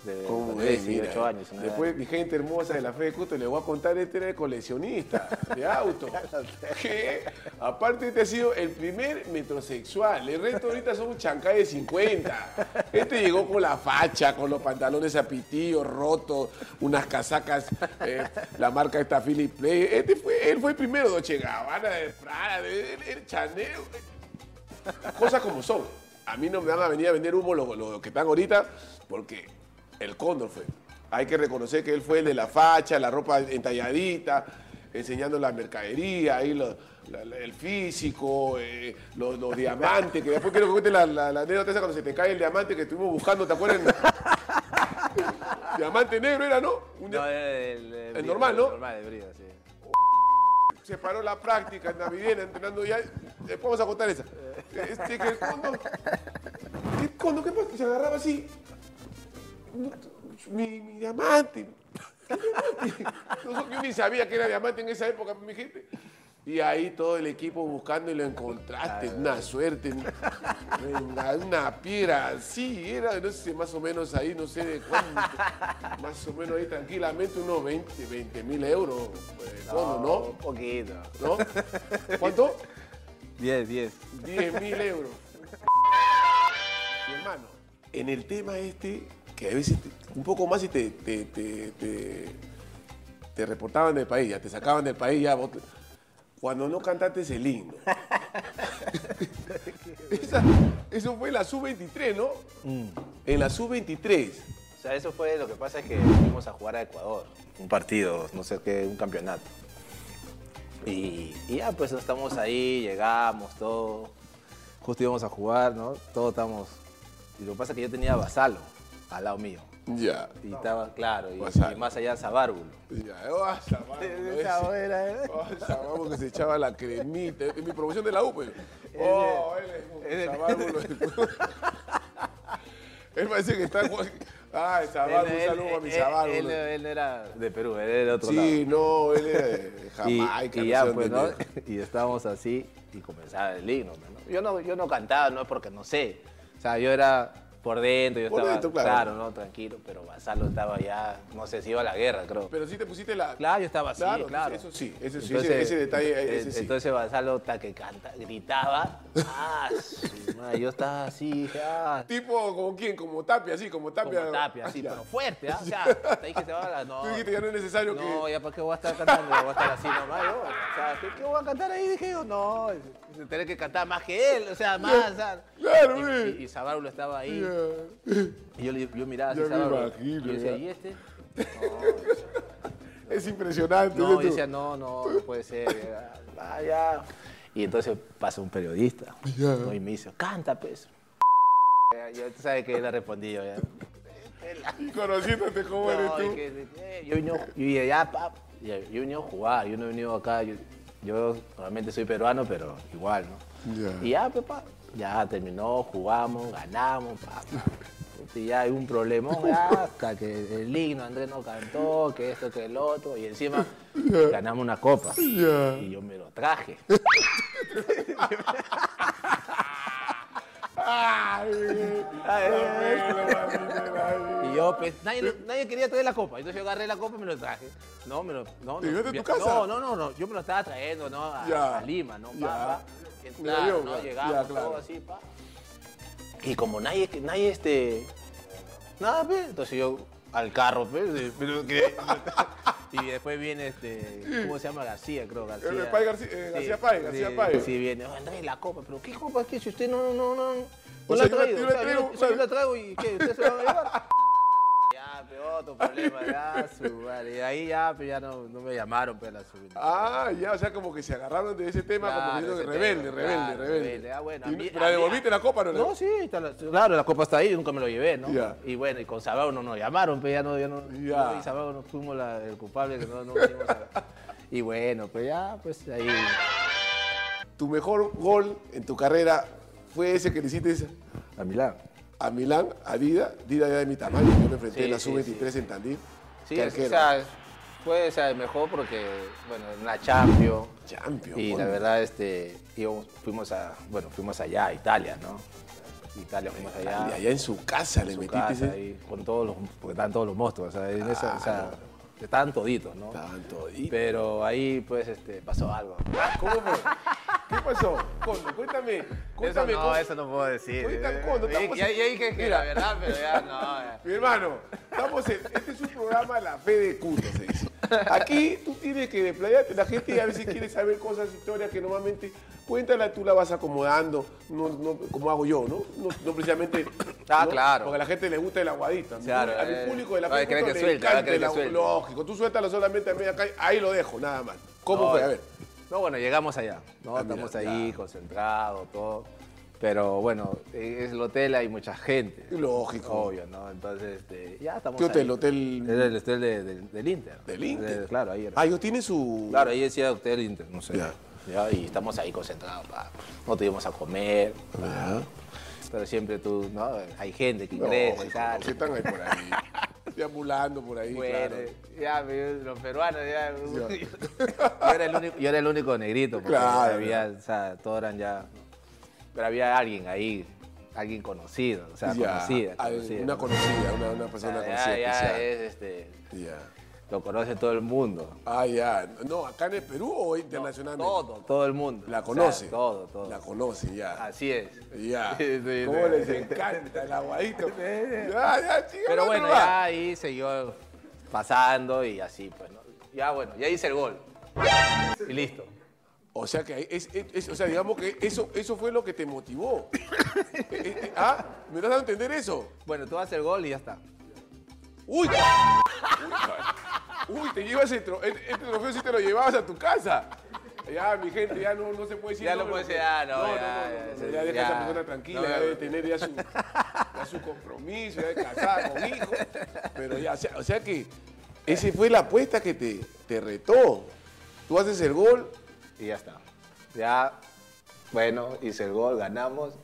B: de, de,
A: ¿Cómo
B: de
A: es?
B: 18
A: Mira,
B: años.
A: Después,
B: edad.
A: mi gente hermosa de la fe de Cuto, le voy a contar, este era de coleccionista de autos. que aparte este ha sido el primer metrosexual. El resto ahorita son un chancay de 50. Este llegó con la facha, con los pantalones apitillos, rotos, unas casacas, eh, la marca esta Philip Play. Este fue, él fue el primero, Dolce Gabbana, de Prada, de, de- de Chanel. Cosas como son. A mí no me van a venir a vender humo los, los que están ahorita, porque el cóndor fue. hay que reconocer que él fue el de la facha, la ropa entalladita, enseñando la mercadería, ahí lo- la- la- el físico, eh, los, los diamantes, que después quiero que cuente la, la, anécdota esa cuando se te cae el diamante que estuvimos buscando, ¿te acuerdas? diamante negro era, ¿no? Un dia-
B: No, el,
A: El normal, ¿no?
B: El normal, el brillo, sí.
A: se paró la práctica en Navidad entrenando ya. Después vamos a contar esa. Este, que el condo. ¿Qué condo? ¿Qué pasa? Se agarraba así. Mi, mi diamante. Yo ni sabía que era diamante en esa época, mi gente. Y ahí todo el equipo buscando y lo encontraste. Una suerte. Una, una piedra así. Era, no sé, más o menos ahí, no sé de cuánto. Más o menos ahí tranquilamente unos 20, 20 mil euros. eh, condo, ¿no?
B: Un poquito.
A: ¿No? ¿Cuánto?
B: 10, 10.
A: 10 mil euros. Mi hermano, en el tema este, que a veces un poco más y te, te, te, te- te reportaban del país, ya te sacaban del país, ya vos cuando no cantaste el himno. Esa- eso fue en la sub-23, ¿no? En la sub-23.
B: O sea, eso fue lo que pasa es que fuimos a jugar a Ecuador. Un partido, no sé qué, un campeonato. Y, y ya, pues estamos ahí, llegamos, todo. Justo íbamos a jugar, ¿no? Todos estamos. Y lo que pasa es que yo tenía Basalo al lado mío.
A: Ya.
B: Y estaba, claro, y, y más allá Zabárbulo.
A: Ya, oh, mano, ese.
B: Esa buena, ¿eh?
A: Oh, vamos que se echaba la cremita. Es mi promoción de la U, pues. Oh, él es sabárbulo. Él parece que está. Ah, sabárbulo, un
B: Él-
A: saludo a mi
B: él-
A: sabárbulo.
B: Él, él era de Perú, él era de otro lado.
A: Sí, no, él es de
B: Y,
A: Jamaica.
B: y
A: no
B: ya, pues, ¿no? Y estábamos así y comenzaba el himno, ¿no? Yo no, yo no cantaba, no es porque no sé. O sea, yo era por dentro, yo
A: Por
B: estaba,
A: dentro, claro.
B: ¿no? Tranquilo, pero Basalo estaba ya, no sé si iba a la guerra, creo.
A: Pero sí te pusiste la.
B: Claro, yo estaba así, claro.
A: Eso sí, eso sí,
B: Entonces,
A: ese, ese detalle, ese sí.
B: Entonces Basalo que canta, gritaba, ah, madre, yo estaba así, ah,
A: Tipo, ¿como quién? Como Tapia, así, como Tapia.
B: como tapia, así,
A: Ya.
B: pero fuerte, ¿ah? O sea, hasta ahí que se va a la... No,
A: Tú dijiste ya no es necesario
B: no,
A: que.
B: ya para qué voy a estar cantando, voy a estar así nomás. Yo, o sea, ¿qué, qué voy a cantar ahí? Dije yo, no, tener que cantar más que él, o sea, más.
A: Claro,
B: y,
A: güey.
B: y, y Zabárbulo estaba ahí.
A: Ya.
B: Y yo, yo miraba así,
A: imagino,
B: Y yo decía. ¿y este?
A: Es impresionante.
B: No,
A: ¿no?
B: yo decía, no, no, no puede ser. ya, ah, ya. Y entonces pasa un periodista
A: Ya.
B: ¿no? y me dice, canta, pues. Yo, tú sabes que le respondí yo ya.
A: Y conociéndote cómo eres
B: No,
A: tú.
B: dije, eh, yo yo ya, pap, yo he venido a jugar, yo no he venido acá, yo, yo normalmente soy peruano, pero igual, ¿no? Y ya, pues, pa, ya terminó, jugamos, ganamos, pa, pa. Y ya hay un problemón, ya, hasta que el himno Andrés no cantó, que esto, que el otro, y encima ganamos una copa. Y yo me lo traje.
A: Ay,
B: Y yo, pues, nadie, nadie quería traer la copa. Entonces yo agarré la copa y me lo traje. No, me lo. No,
A: ¿Te
B: no,
A: a tu casa?
B: No, no, no, no. Yo me lo estaba trayendo, ¿no? A,
A: Ya.
B: a Lima, ¿no?
A: Ya.
B: Pa, pa.
A: En
B: Claro,
A: avión,
B: ¿no?
A: ya.
B: Llegamos
A: claro.
B: todo así, pa. Y como nadie, nadie, este. Nada, pues. Entonces yo al carro, pues. pero que- y después viene este. ¿Cómo se llama? García, creo. García.
A: El Pai García- eh, García Pai, García
B: sí,
A: Pai.
B: Sí, viene. "Oh, Andrés, la copa. ¿Pero qué copa es que si usted no, no, no, no,
A: O
B: no
A: sea,
B: la
A: yo
B: ha
A: la- yo traigo,
B: la-
A: o sea,
B: yo la traigo y ¿qué? ¿Usted se la va a llevar? Ya, pero otro problema, ya, su madre. Y ahí ya, pero ya no, no me llamaron, la subí.
A: Ah, ya, o sea, como que se agarraron de ese tema, como diciendo que rebelde,
B: tema,
A: rebelde,
B: claro,
A: rebelde.
B: rebelde. Ah, bueno, a
A: Y
B: mí-
A: ¿Pero la
B: a mí-
A: devolviste la copa no?
B: No, sí, está la- claro, la copa está ahí, nunca me lo llevé, ¿no?
A: Ya.
B: Y bueno, y con Sabao no nos llamaron, pero ya no, ya no,
A: Ya.
B: no, y Sabao no fuimos la- el culpable que no, no vinimos a- Y bueno, pues ya, pues ahí.
A: Tu mejor gol en tu carrera fue ese que le hiciste
B: A Milán.
A: A Milán, a Dida, Dida ya de mi tamaño, yo me enfrenté
B: Sí,
A: en la
B: sí,
A: sub-23 en Tandil.
B: Sí, es- o sea, fue o sea, mejor porque, bueno, en la Champions.
A: Champion,
B: Y la verdad, este, íbamos- fuimos a, bueno, fuimos allá a Italia, ¿no? Italia fuimos allá.
A: Y allá en su casa le
B: en su
A: metiste
B: casa,
A: ese...
B: ahí, con todos los, porque estaban todos los monstruos, o sea, en esa, o sea, estaban toditos, ¿no?
A: Estaban toditos.
B: Pero ahí, pues, este, pasó algo.
A: ¿Cómo fue? ¿Qué pasó? Condo, cuéntame, cuéntame.
B: eso no, eso no puedo decir. Ya dije que la verdad, pero ya no. ya.
A: Mi hermano, estamos en, este es un programa La Fe de Cuto, se dice. Aquí tú tienes que desplayarte. La gente a veces quiere saber cosas, historias que normalmente cuéntala, tú la vas acomodando, no, no, como hago yo, ¿no? No, no precisamente.
B: Ah, claro.
A: Porque a la gente le gusta el aguadito. A mi
B: Claro,
A: a mi
B: eh,
A: público de la
B: a
A: fe le
B: suelte, va a
A: encanta el. Lógico, tú suéltalo solamente a media calle, ahí lo dejo, nada más. ¿Cómo fue? A ver.
B: No, bueno, llegamos allá, ¿no?
A: Ah, mira,
B: Estamos ahí,
A: ya.
B: concentrados, todo. Pero bueno, en el hotel hay mucha gente.
A: Lógico.
B: Obvio, ¿no? Entonces, este, ya estamos
A: ¿Qué hotel?
B: ahí.
A: ¿Hotel
B: Es el hotel de- de- del Inter.
A: del Inter?
B: Claro, ahí era.
A: Ah, ellos tienen su.
B: Claro, ahí decía Hotel Inter, no sé.
A: Ya.
B: Ya, y estamos ahí concentrados, pa. no tuvimos a comer,
A: Ajá.
B: pero siempre tú, ¿no? Hay gente que ingresa y tal.
A: que están ahí por ahí. Deambulando por ahí,
B: Bueno,
A: claro.
B: ya, los peruanos, ya. yo, era el único, yo era el único negrito, porque
A: Claro,
B: había, o sea, todos eran ya. Pero había alguien ahí, alguien conocido, o sea,
A: Ya,
B: conocida.
A: Una conocida, una, persona
B: sea,
A: conocida
B: ya, ya
A: especial.
B: es, este,
A: Ya.
B: Lo conoce todo el mundo.
A: Ah, ya. No, acá en el Perú o internacionalmente.
B: Todo, todo el mundo.
A: La
B: O sea,
A: conoce.
B: todo, todo.
A: La conoce, ya.
B: Así es.
A: Ya.
B: Sí, sí,
A: ¿Cómo
B: sí.
A: les encanta el aguadito? Ya, ya, chica,
B: Pero
A: no,
B: bueno,
A: no
B: ya ahí siguió pasando y así, pues, ¿no? Ya bueno, ya hice el gol. Y listo.
A: O sea que es, es- es- o sea, digamos que eso, eso fue lo que te motivó. Eh, eh, ah, ¿me dando a entender eso?
B: Bueno, tú haces el gol y ya está.
A: Uy, uy, te llevas el, tro- este este trofeo si te lo llevabas a tu casa. Ya, mi gente, ya no, no se puede decir.
B: Ya no
A: lo
B: puede ser, ah, no,
A: no,
B: ya,
A: no,
B: ya,
A: no, no,
B: ya,
A: ya deja a esa persona tranquila,
B: No,
A: ya
B: ya.
A: debe tener ya su, ya su compromiso, ya de casada con hijos. Pero ya, o sea, o sea que esa fue la apuesta que te, te retó. Tú haces el gol,
B: Y ya está. Ya, bueno, hice el gol, ganamos,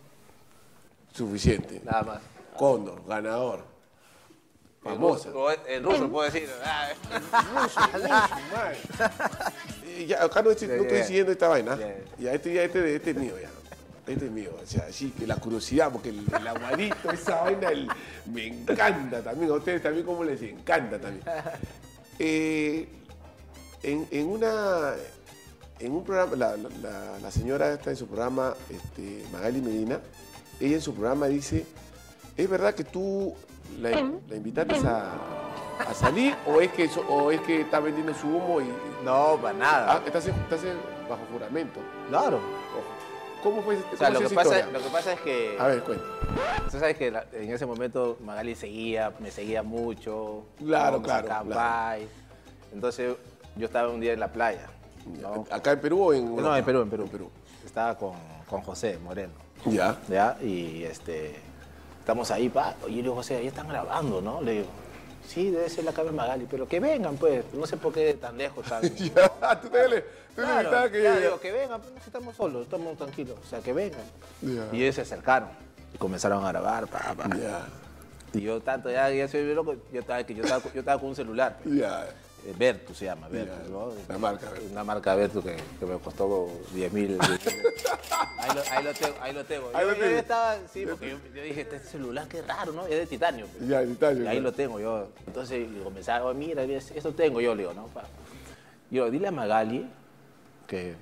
A: suficiente.
B: nada más.
A: Cóndor, ganador.
B: En
A: Famosa.
B: ruso, en ruso puedo decir. ah,
A: Ruso, ruso. Eh, ya, acá no estoy, no siguiendo esta vaina.
B: Ya,
A: Ya, este, ya, este, este es mío, ya. Este es mío. O sea, sí, que la curiosidad, porque el, el aguadito, esa vaina, el- me encanta también. A ustedes también como les encanta también. Eh, en, en una... En un programa, la, la- la- la señora está en su programa, este, Magali Medina, ella en su programa dice, ¿es verdad que tú la, la invitaste a, a salir o es que eso- o es que está vendiendo su humo y
B: No, para nada.
A: ah, estás, estás bajo juramento?
B: Claro.
A: Ojo. ¿Cómo fue,
B: O
A: cómo
B: sea, lo que,
A: esa
B: pasa, lo que pasa es que.
A: A ver, cuenta.
B: Tú sabes que la- en ese momento Magali seguía, me seguía mucho.
A: Claro, claro, claro.
B: Entonces yo estaba un día en la playa. ¿no?
A: ¿Acá en Perú o en
B: No, en Perú, en Perú.
A: En Perú.
B: Estaba con, con José Moreno.
A: Ya.
B: ¿Ya? Y este. Estamos ahí, pa. Y yo digo, José, ahí están grabando, ¿no? Le digo, sí, debe ser la cámara Magali, pero que vengan, pues. No sé por qué tan lejos están.
A: Ya, tú te le, tú
B: Claro,
A: invitabas que
B: claro, digo, que vengan, pues, estamos solos, estamos tranquilos, o sea, que vengan.
A: Ya.
B: Y ellos se acercaron y comenzaron a grabar, pa, pa.
A: Ya,
B: Y yo tanto, ya, ya soy loco, yo estaba, yo estaba, yo estaba con un celular, pues.
A: ya.
B: Eh, Vertu se llama, Vertu,
A: Ya,
B: ¿no?
A: la marca.
B: Una marca Vertu que, que me costó 10 mil. ahí, lo, ahí lo tengo, ahí lo tengo.
A: Ahí
B: yo,
A: lo
B: yo estaba, sí, porque yo, yo dije, este celular qué raro, ¿no? Es de titanio. pues.
A: Ya, en Italia.
B: Y ahí lo tengo yo. Entonces y comenzaba, "Oh, mira, esto tengo yo, le digo, ¿no? Pa. Yo, dile a Magali que,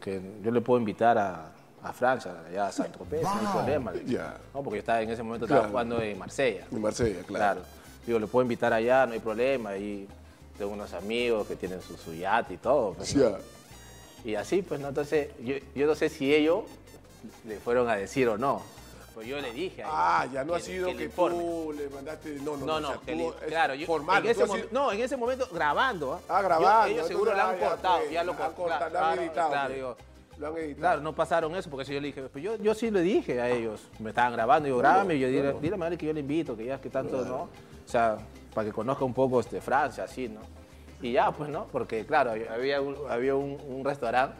B: que yo le puedo invitar a, a Francia, allá a San Tropez, no hay problema.
A: Ya.
B: ¿No? Porque yo estaba en ese momento estaba jugando en Marsella.
A: En Marsella, claro.
B: Claro. Digo, le puedo invitar allá, no hay problema. Y tengo unos amigos que tienen su, su yate y todo. pues, ¿no? Y así, pues, ¿no? Entonces, yo, yo no sé si ellos le fueron a decir o no. Pues yo le dije a
A: Ah, ya no ha sido
B: que
A: que, tú le mandaste. No, no,
B: No,
A: o
B: no,
A: sea, tú
B: le-
A: es
B: claro, yo,
A: formal.
B: en ese
A: has
B: no, en ese momento grabando. ¿ah?
A: Ah, grabando.
B: Yo- ellos seguro lo han cortado, ya lo
A: han
B: cor-
A: cortado,
B: claro,
A: lo han editado.
B: claro,
A: Lo han editado.
B: Claro, no pasaron eso porque eso yo le dije, pues yo, yo sí le dije a ellos, me estaban grabando, digo, grábame, yo dile, dile a que yo le invito, que ya que tanto, ¿no? O sea, para que conozca un poco este, Francia, así, ¿no? Y ya, pues, ¿no? Porque, claro, había un, había un, un restaurante,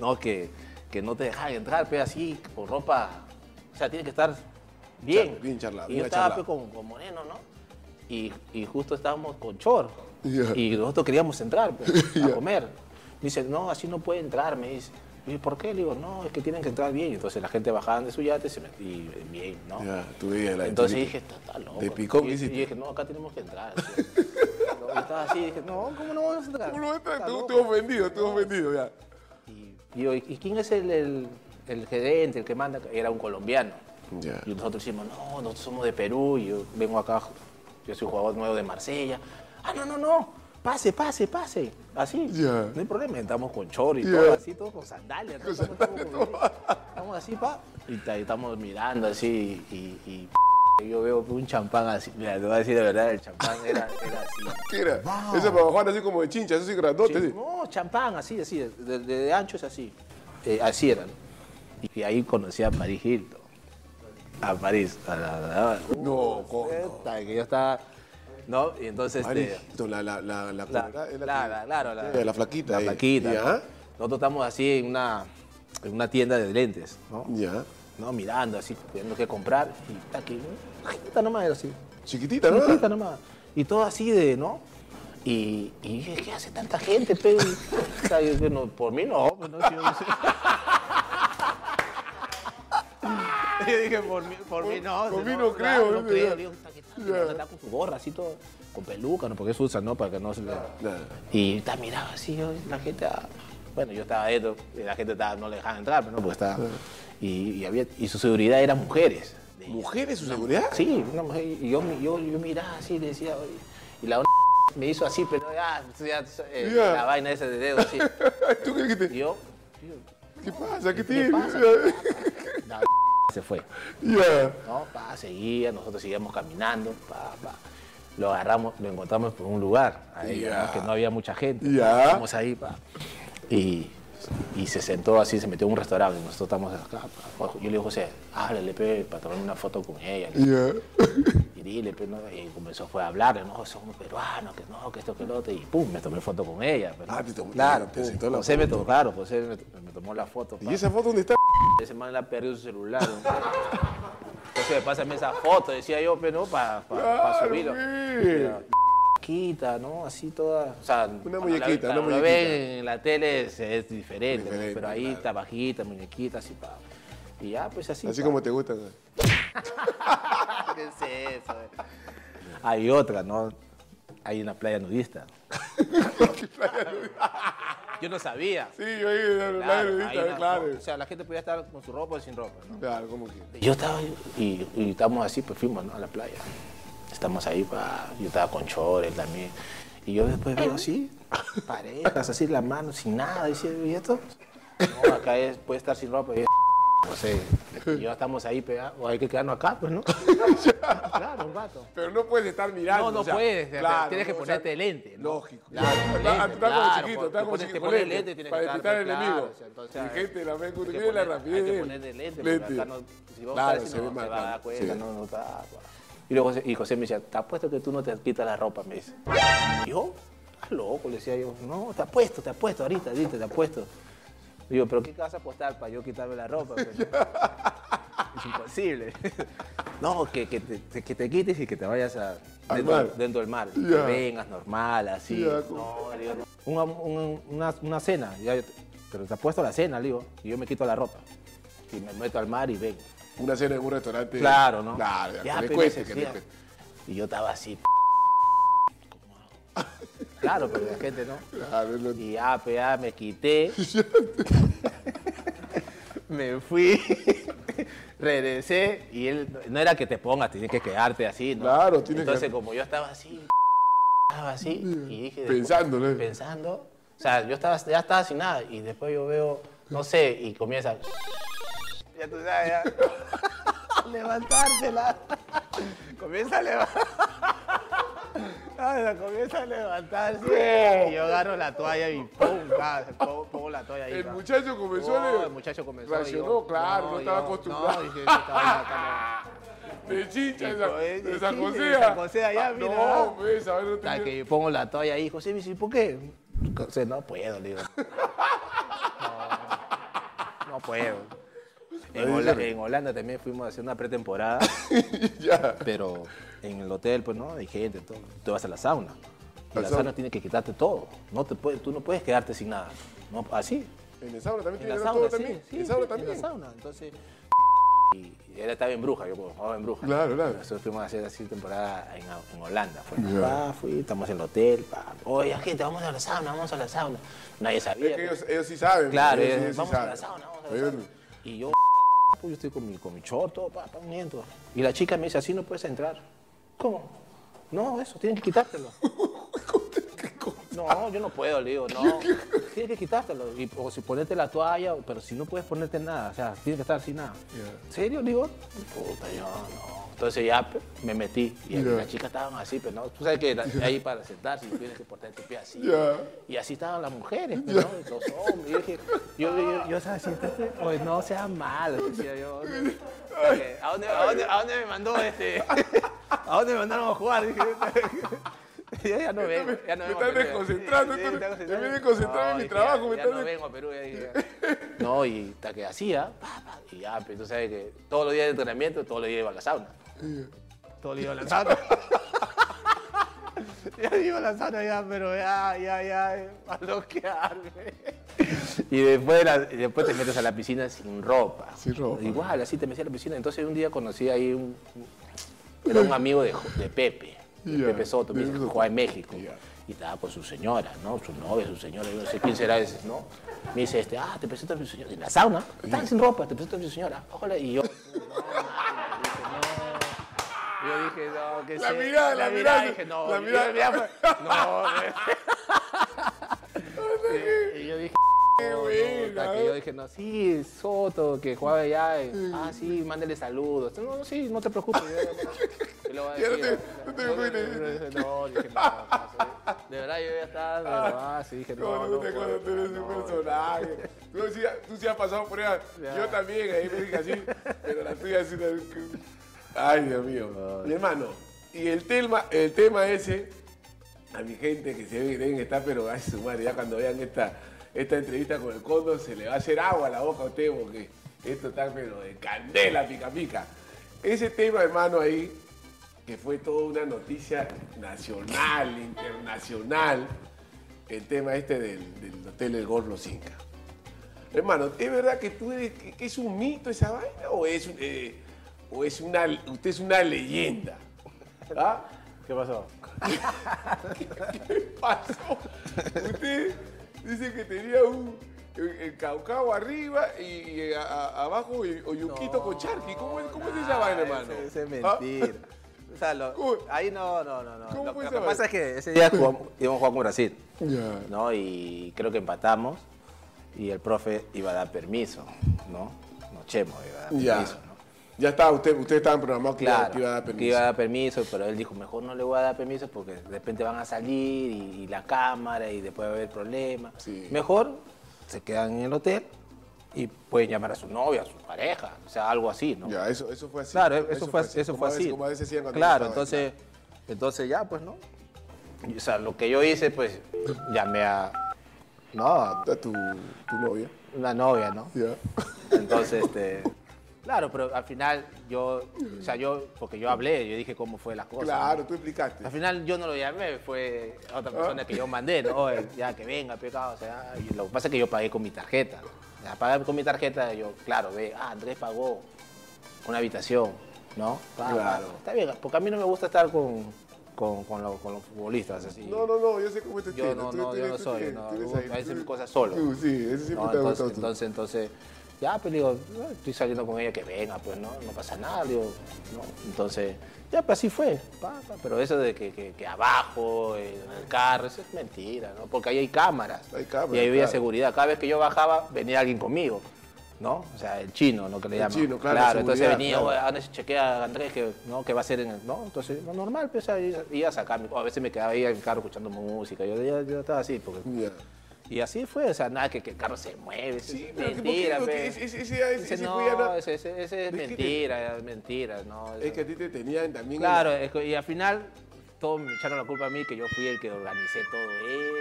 B: ¿no? Que, que no te dejaban entrar, pero así, con ropa, o sea, tiene que estar bien.
A: Char- bien charlado,
B: Y
A: bien
B: yo estaba
A: charlado.
B: pues, con, con Moreno, ¿no? Y, y justo estábamos con Chor.
A: Ya.
B: Y nosotros queríamos entrar pues, a comer. Me dice, no, así no puede entrar, me dice. Y ¿por qué? Le digo, no, es que tienen que entrar bien. Entonces la gente bajaba de su yate se metía y bien, ¿no?
A: Ya, tú veías la
B: Entonces dije, está, está loco.
A: ¿Te picó?
B: Y,
A: ¿Qué
B: y dije, no, acá tenemos que entrar. No, y estaba así, dije, no, ¿cómo no vamos a entrar?
A: ¿Cómo no entras? Tú,
B: loco.
A: tú ofendido, tú ofendido, ya.
B: Y, yo, ¿y quién es el, el, el gerente, el que manda? Era un colombiano. Y nosotros decimos, no, nosotros somos de Perú, y yo vengo acá, yo soy jugador nuevo de Marsella. Ah, no, no, no, pase, pase, pase. Así. No hay problema. Estamos con chor y todo, así, todo con sandalias. todo, estamos, con- así, pa. Y ta- y estamos mirando así y, y yo veo un champán así. Mira, te voy a decir de verdad, el champán era, era así.
A: ¿Qué era? Ese para Juan así como de chincha, eso sí grandote.
B: No, champán, así, así, de, de- de ancho es así. Eh, así eran. Y ahí conocí a Paris Hilton. A París. A la, la-
A: No.
B: Puta, que yo estaba. ¿No? Y entonces. este,
A: Marito, la, la, la, la,
B: la, claro, la,
A: flaquita.
B: La
A: ahí.
B: flaquita. ¿no? Nosotros estamos así en una, en una tienda de lentes, ¿no?
A: Ya.
B: ¿no? Mirando así, viendo qué comprar. Y está aquí, ¿no? nomás era así.
A: Chiquitita, ¿no?
B: Chiquitita nomás. Y todo así de, ¿no? Y, y dije, ¿qué hace tanta gente, pe? O sea, yo dije, no, por mí no, pues no, yo no sé. Yo dije, por mí, por mí no.
A: por mí no creo,
B: No creo. Le digo, está, ¿qué. Está con su gorra así todo, con peluca, ¿no? Porque eso usan, ¿no? Para que no se le... Y está miraba así, la gente, ah, bueno, yo estaba dentro, y la gente estaba, no le dejaban entrar, pero no, porque estaba, y, y había, y su seguridad eran mujeres.
A: ¿Mujeres su seguridad?
B: Sí, una mujer, y yo, yo, yo miraba así, le decía, y la me hizo así, pero ya, ya, eh,
A: Ya.
B: la vaina esa de dedo así.
A: ¿Tú qué dijiste?
B: Y yo, tío,
A: ¿Qué pasa? ¿Qué
B: ¿qué
A: tienes?
B: pasa? la se fue. ¿no? Pa, seguía, nosotros seguíamos caminando, pa, pa. Lo agarramos, lo encontramos por un lugar, ahí, que no había mucha gente. Estamos ahí, pa. Y, y se sentó así, se metió en un restaurante, nosotros estamos acá. pa. Yo le digo, José, háblale, pe, para tomar una foto con ella. Y dile, pe, ¿no? Y comenzó fue a hablarle, no, somos peruanos, que no, que esto, que lo otro. Y pum, me tomé foto con ella. pe, ¿no?
A: Ah, te tomó-
B: Claro,
A: te
B: pum. José me tomó, claro, José me, tomó la foto.
A: ¿Y esa foto dónde está?
B: Ese man le ha perdido su celular. Entonces, pásame esa foto, decía yo, pero no, para
A: Claro,
B: subirlo. Quita, ¿no? Así toda. O sea, cuando
A: muñequita,
B: la,
A: una
B: lo
A: muñequita.
B: ven en la tele es, es diferente, ¿no? Pero ahí
A: claro.
B: está bajita, muñequita, así pa. Y ya, pues así.
A: Así
B: pa.
A: como te gusta. ¿no?
B: ¿Qué es eso? eh? Hay otra, ¿no? Hay una playa nudista. Yo no sabía.
A: Sí, yo ahí, la
B: Claro, una-
A: claro.
B: O sea, la gente podía estar con su ropa o sin ropa, ¿no?
A: Claro, como que.
B: Yo estaba y, y estábamos así, pues fuimos ¿no? a la playa. Estamos ahí, pa, yo estaba con chores también. Y yo después veo así, parejas, así las manos, sin nada. Decía, ¿y esto? No, acá es, puede estar sin ropa. Y no sé, y yo estamos ahí pegados, o hay que quedarnos acá, pues, ¿no? claro, un rato.
A: Pero no puedes estar mirando.
B: No, no
A: o sea,
B: puedes,
A: claro,
B: tienes que
A: no, o
B: ponerte
A: sea,
B: lente. ¿no?
A: Lógico.
B: Claro, con
A: está-
B: lente,
A: como
B: claro,
A: chiquito, está
B: te
A: como chiquito. lente,
B: lente, tienes
A: Para detectar el
B: claro,
A: enemigo.
B: o sea, entonces,
A: Mi gente, la
B: que
A: tiene la
B: poner-
A: rapidez.
B: Hay que ponerle lente, porque
A: Lente.
B: acá no, si vos
A: Claro,
B: estás
A: se
B: no, se va a dar
A: claro,
B: cuenta, no, no está. pa. Y luego José, y José me decía, te apuesto que tú no te quitas la ropa, me dice. Yo, estás loco, le decía yo, no, te apuesto, te apuesto, ahorita, ahorita, te apuesto. Digo, pero ¿qué vas a apostar para yo quitarme la ropa? Es imposible. no, que, que, te, que te quites y que te vayas a, dentro, dentro del mar.
A: Ya.
B: Que vengas normal, así.
A: Ya,
B: no, le digo, no. Una, una, cena, ya, pero te apuesto a la cena, le digo, y yo me quito la ropa. Y me meto al mar y vengo.
A: Una cena en un restaurante.
B: Claro, ¿no?
A: Claro,
B: Ya,
A: que cueste, que cueste.
B: Y yo estaba así. Claro, pero la gente no.
A: Claro, no-
B: Y ya me quité. me fui. regresé. Y él, no era que te pongas, tienes que quedarte así, ¿no?
A: Claro, tienes que-
B: Entonces, como yo estaba así, estaba así, y dije.
A: Pensándole.
B: Pensando. O sea, yo estaba, ya estaba sin nada. Y después yo veo, no sé, y comienza. Ya tú sabes, ya. Levantársela. comienza a levantar. Comienza a levantarse. Y yo agarro la toalla y pum, pongo, pongo la toalla ahí.
A: El muchacho comenzó
B: Oh,
A: a
B: el muchacho comenzó
A: Reaccionó,
B: yo-
A: claro, no, estaba
B: yo-
A: acostumbrado.
B: No, dije, "Esto estaba-
A: De chicha, de, Sa-
B: de
A: de San José.
B: allá,
A: Ah,
B: mira.
A: No, pues, a ver, no
B: Hasta
A: tenía-
B: que yo pongo la toalla ahí, José me dice, ¿por qué? José, no puedo, le digo. No, no puedo. En, Hola- en Holanda también fuimos a hacer una pretemporada,
A: ya.
B: pero en el hotel, pues no, hay gente, todo. Tú vas a la sauna. Y
A: La
B: la
A: sauna.
B: sauna tiene que quitarte todo. No te puedes, tú no puedes quedarte sin nada. No, así.
A: En el sauna también tiene
B: sauna,
A: todo
B: sí,
A: también.
B: sí,
A: en sauna
B: sí,
A: también.
B: En la sauna, entonces... Y, él estaba en Bruja, yo jugaba en Bruja.
A: Claro, claro.
B: Nosotros fuimos a hacer así temporada en, en Holanda. Fue.
A: Ya.
B: Pa, fui, estamos en el hotel, pa. Oye, gente, vamos a la sauna, vamos a la sauna. Nadie sabía.
A: Es que
B: pues.
A: ellos, ellos sí saben.
B: Claro,
A: ellos,
B: ellos,
A: ellos sí
B: vamos a
A: saben.
B: la sauna, vamos a la sauna. Y yo, pues yo estoy con mi, con mi short, todo, pa, pa, miento. Y la chica me dice, así no puedes entrar. ¿Cómo? No, eso, tienen que quitártelo. No, yo no puedo, le digo, no. Tienes que quitártelo. Y, o si ponerte la toalla, pero si no puedes ponerte nada, o sea, tienes que estar sin nada. ¿En serio? Le digo, puta, yo no. Entonces ya me metí y
A: Ya.
B: las chicas estaban así, pero no, tú sabes que ahí para sentarse tienes que portar tu pie así. Y así estaban las mujeres, pero no, los hombres. Yo dije, yo, yo, yo, ¿sabes? Siéntate, pues no sea mal, decía yo. ¿A dónde, a, dónde, ¿A dónde me mandó este? ¿A dónde me mandaron a jugar? Dije, ya no vengo, ya no
A: Me
B: vengo Perú.
A: desconcentrando,
B: Sí,
A: tú-
B: me
A: me
B: concentrando.
A: en mi trabajo,
B: Ya,
A: me
B: ya no vengo a Perú, ya dije. No, y hasta que hacía, y ya, pero tú sabes que todos los días de entrenamiento, todos los días iba a la sauna. Todos los días iba a la sauna. ya iba a la sauna ya, pero ya, ya, ya, a bloquearme. Y después, de la- y después te metes a la piscina sin ropa.
A: Sin ropa.
B: Igual, así te metí a la piscina. Entonces un día conocí ahí un, era un amigo de, de Pepe, de
A: Ya,
B: Pepe Soto, que jugaba en México. Y estaba con su señora, ¿no? Su novia, su señora, yo no sé quién será ese, ¿no? Me dice, este, ah, te presento a mi señora. En la sauna, están sin ropa, te presento a mi señora. Ojalá, y yo, no, mano, dije, no. Que
A: La mirada, la mirada,
B: dije, no.
A: la mirada.
B: ya fue, no. y, yo dije,
A: Qué
B: no, no, que
A: ¿eh?
B: yo dije, no, sí, Soto, que jugaba allá. y, ah, sí, mándale saludos. No, no, sí, no te preocupes. yo- le voy a
A: no
B: decir,
A: te- no te
B: no,
A: preocupes.
B: No, dije, no. De verdad, yo ya estaba, pero, ah, sí, dije, no,
A: No,
B: no,
A: no te tú eres un personaje. Tú sí, tú sí has pasado por ella. Yo también, ahí me dije así, pero la tuya sí. Ay, Dios mío. Mi hermano, y el tema, el tema ese, a mi gente que se ve- deben estar, pero ay, su madre, ya cuando vean esta, esta entrevista con el Cóndor, se le va a hacer agua a la boca a usted, porque esto está, pero de candela, pica pica. Ese tema, hermano, ahí, que fue toda una noticia nacional, internacional, el tema este del, del Hotel El Golf Los Incas. Hermano, ¿es verdad que tú eres, que, que es un mito esa vaina o es, un- eh, o es una, usted es una leyenda? ¿Ah?
B: ¿Qué pasó?
A: ¿Qué pasó? Usted dice que tenía un el, el caucao arriba y, y a- a- abajo y- oyuquito con charqui. ¿Cómo es, cómo es esa vaina, hermano?
B: Es
A: ¿Ah?
B: O sea, lo-
A: ¿Cómo?
B: ahí no, no, no. no.
A: ¿Cómo
B: Lo,
A: fue
B: lo que pasa es que ese día jugamos, íbamos a jugar con Brasil,
A: Ya.
B: ¿no? Y creo que empatamos y el profe iba a dar permiso, ¿no? No, Chemo iba a dar permiso, ¿no?
A: Ya está, usted, usted estaba programado que,
B: Claro,
A: que iba a dar
B: que
A: permiso.
B: iba a dar permiso, pero él dijo, mejor no le voy a dar permiso porque de repente van a salir y, y la cámara y después va a haber problemas.
A: Sí.
B: Mejor se quedan en el hotel y pueden llamar a su novia, a su pareja, o sea, algo así, ¿no?
A: Ya, eso, eso fue así.
B: Claro, eso, fue, eso
A: Como
B: fue
A: a veces-
B: así.
A: Como a veces hacían cuando
B: claro,
A: yo estaba ahí,
B: entonces, entonces ya, pues, ¿no? Y, O sea, lo que yo hice, pues, llamé a, no, a
A: tu, tu novia.
B: una novia, ¿no?
A: Ya.
B: Entonces, este, claro, pero al final yo, o sea, yo, porque yo hablé, yo dije cómo fue la cosa.
A: Claro,
B: ¿no?
A: tú explicaste.
B: Al final yo no lo llamé, fue otra
A: Ah.
B: persona que yo mandé, ¿no? Oye, Ya que venga, pecado, o sea, lo que pasa es que yo pagué con mi tarjeta. Ya, pagué con mi tarjeta, yo, claro, ve, ah, Andrés pagó una habitación, ¿no? Pa.
A: Claro.
B: Está bien, porque a mí no me gusta estar con, con, con, los, con los futbolistas así.
A: No, no, no, yo sé cómo te
B: Yo
A: entiendo.
B: no, no, yo no soy, no, yo
A: ahí,
B: a veces mis cosas solo.
A: Tú, sí, eso siempre
B: No,
A: te ha
B: entonces,
A: gustado. tú.
B: entonces, entonces, ya, pues digo, no, estoy saliendo con ella, que venga, pues no, no pasa nada, digo, no. Entonces, ya, pues así fue, pa, pa, pero eso de que, que, que abajo, en el carro, eso es mentira, ¿no? Porque ahí hay cámaras.
A: Hay cámaras,
B: Y ahí había
A: claro.
B: seguridad. Cada vez que yo bajaba, venía alguien conmigo. ¿No? O sea, el chino, ¿no? Que le
A: El
B: llaman.
A: chino, claro,
B: entonces
A: seguridad,
B: venía,
A: claro.
B: "Oye, ¿dónde se chequea Andrés? Que, ¿no? ¿Qué va a hacer en el.? ¿No? Entonces, lo normal, pues, iba a sacarme. A veces me quedaba ahí en el carro escuchando música. Yo, yo, yo estaba así, porque
A: Ya.
B: Y así fue, o sea, nada que, que el carro se mueve,
A: Sí, pero
B: mentira,
A: ese-
B: no, ese, es mentira, es mentira, no.
A: Es que a ti te tenían también.
B: Claro, y al final todos me echaron la culpa a mí, que yo fui el que organicé todo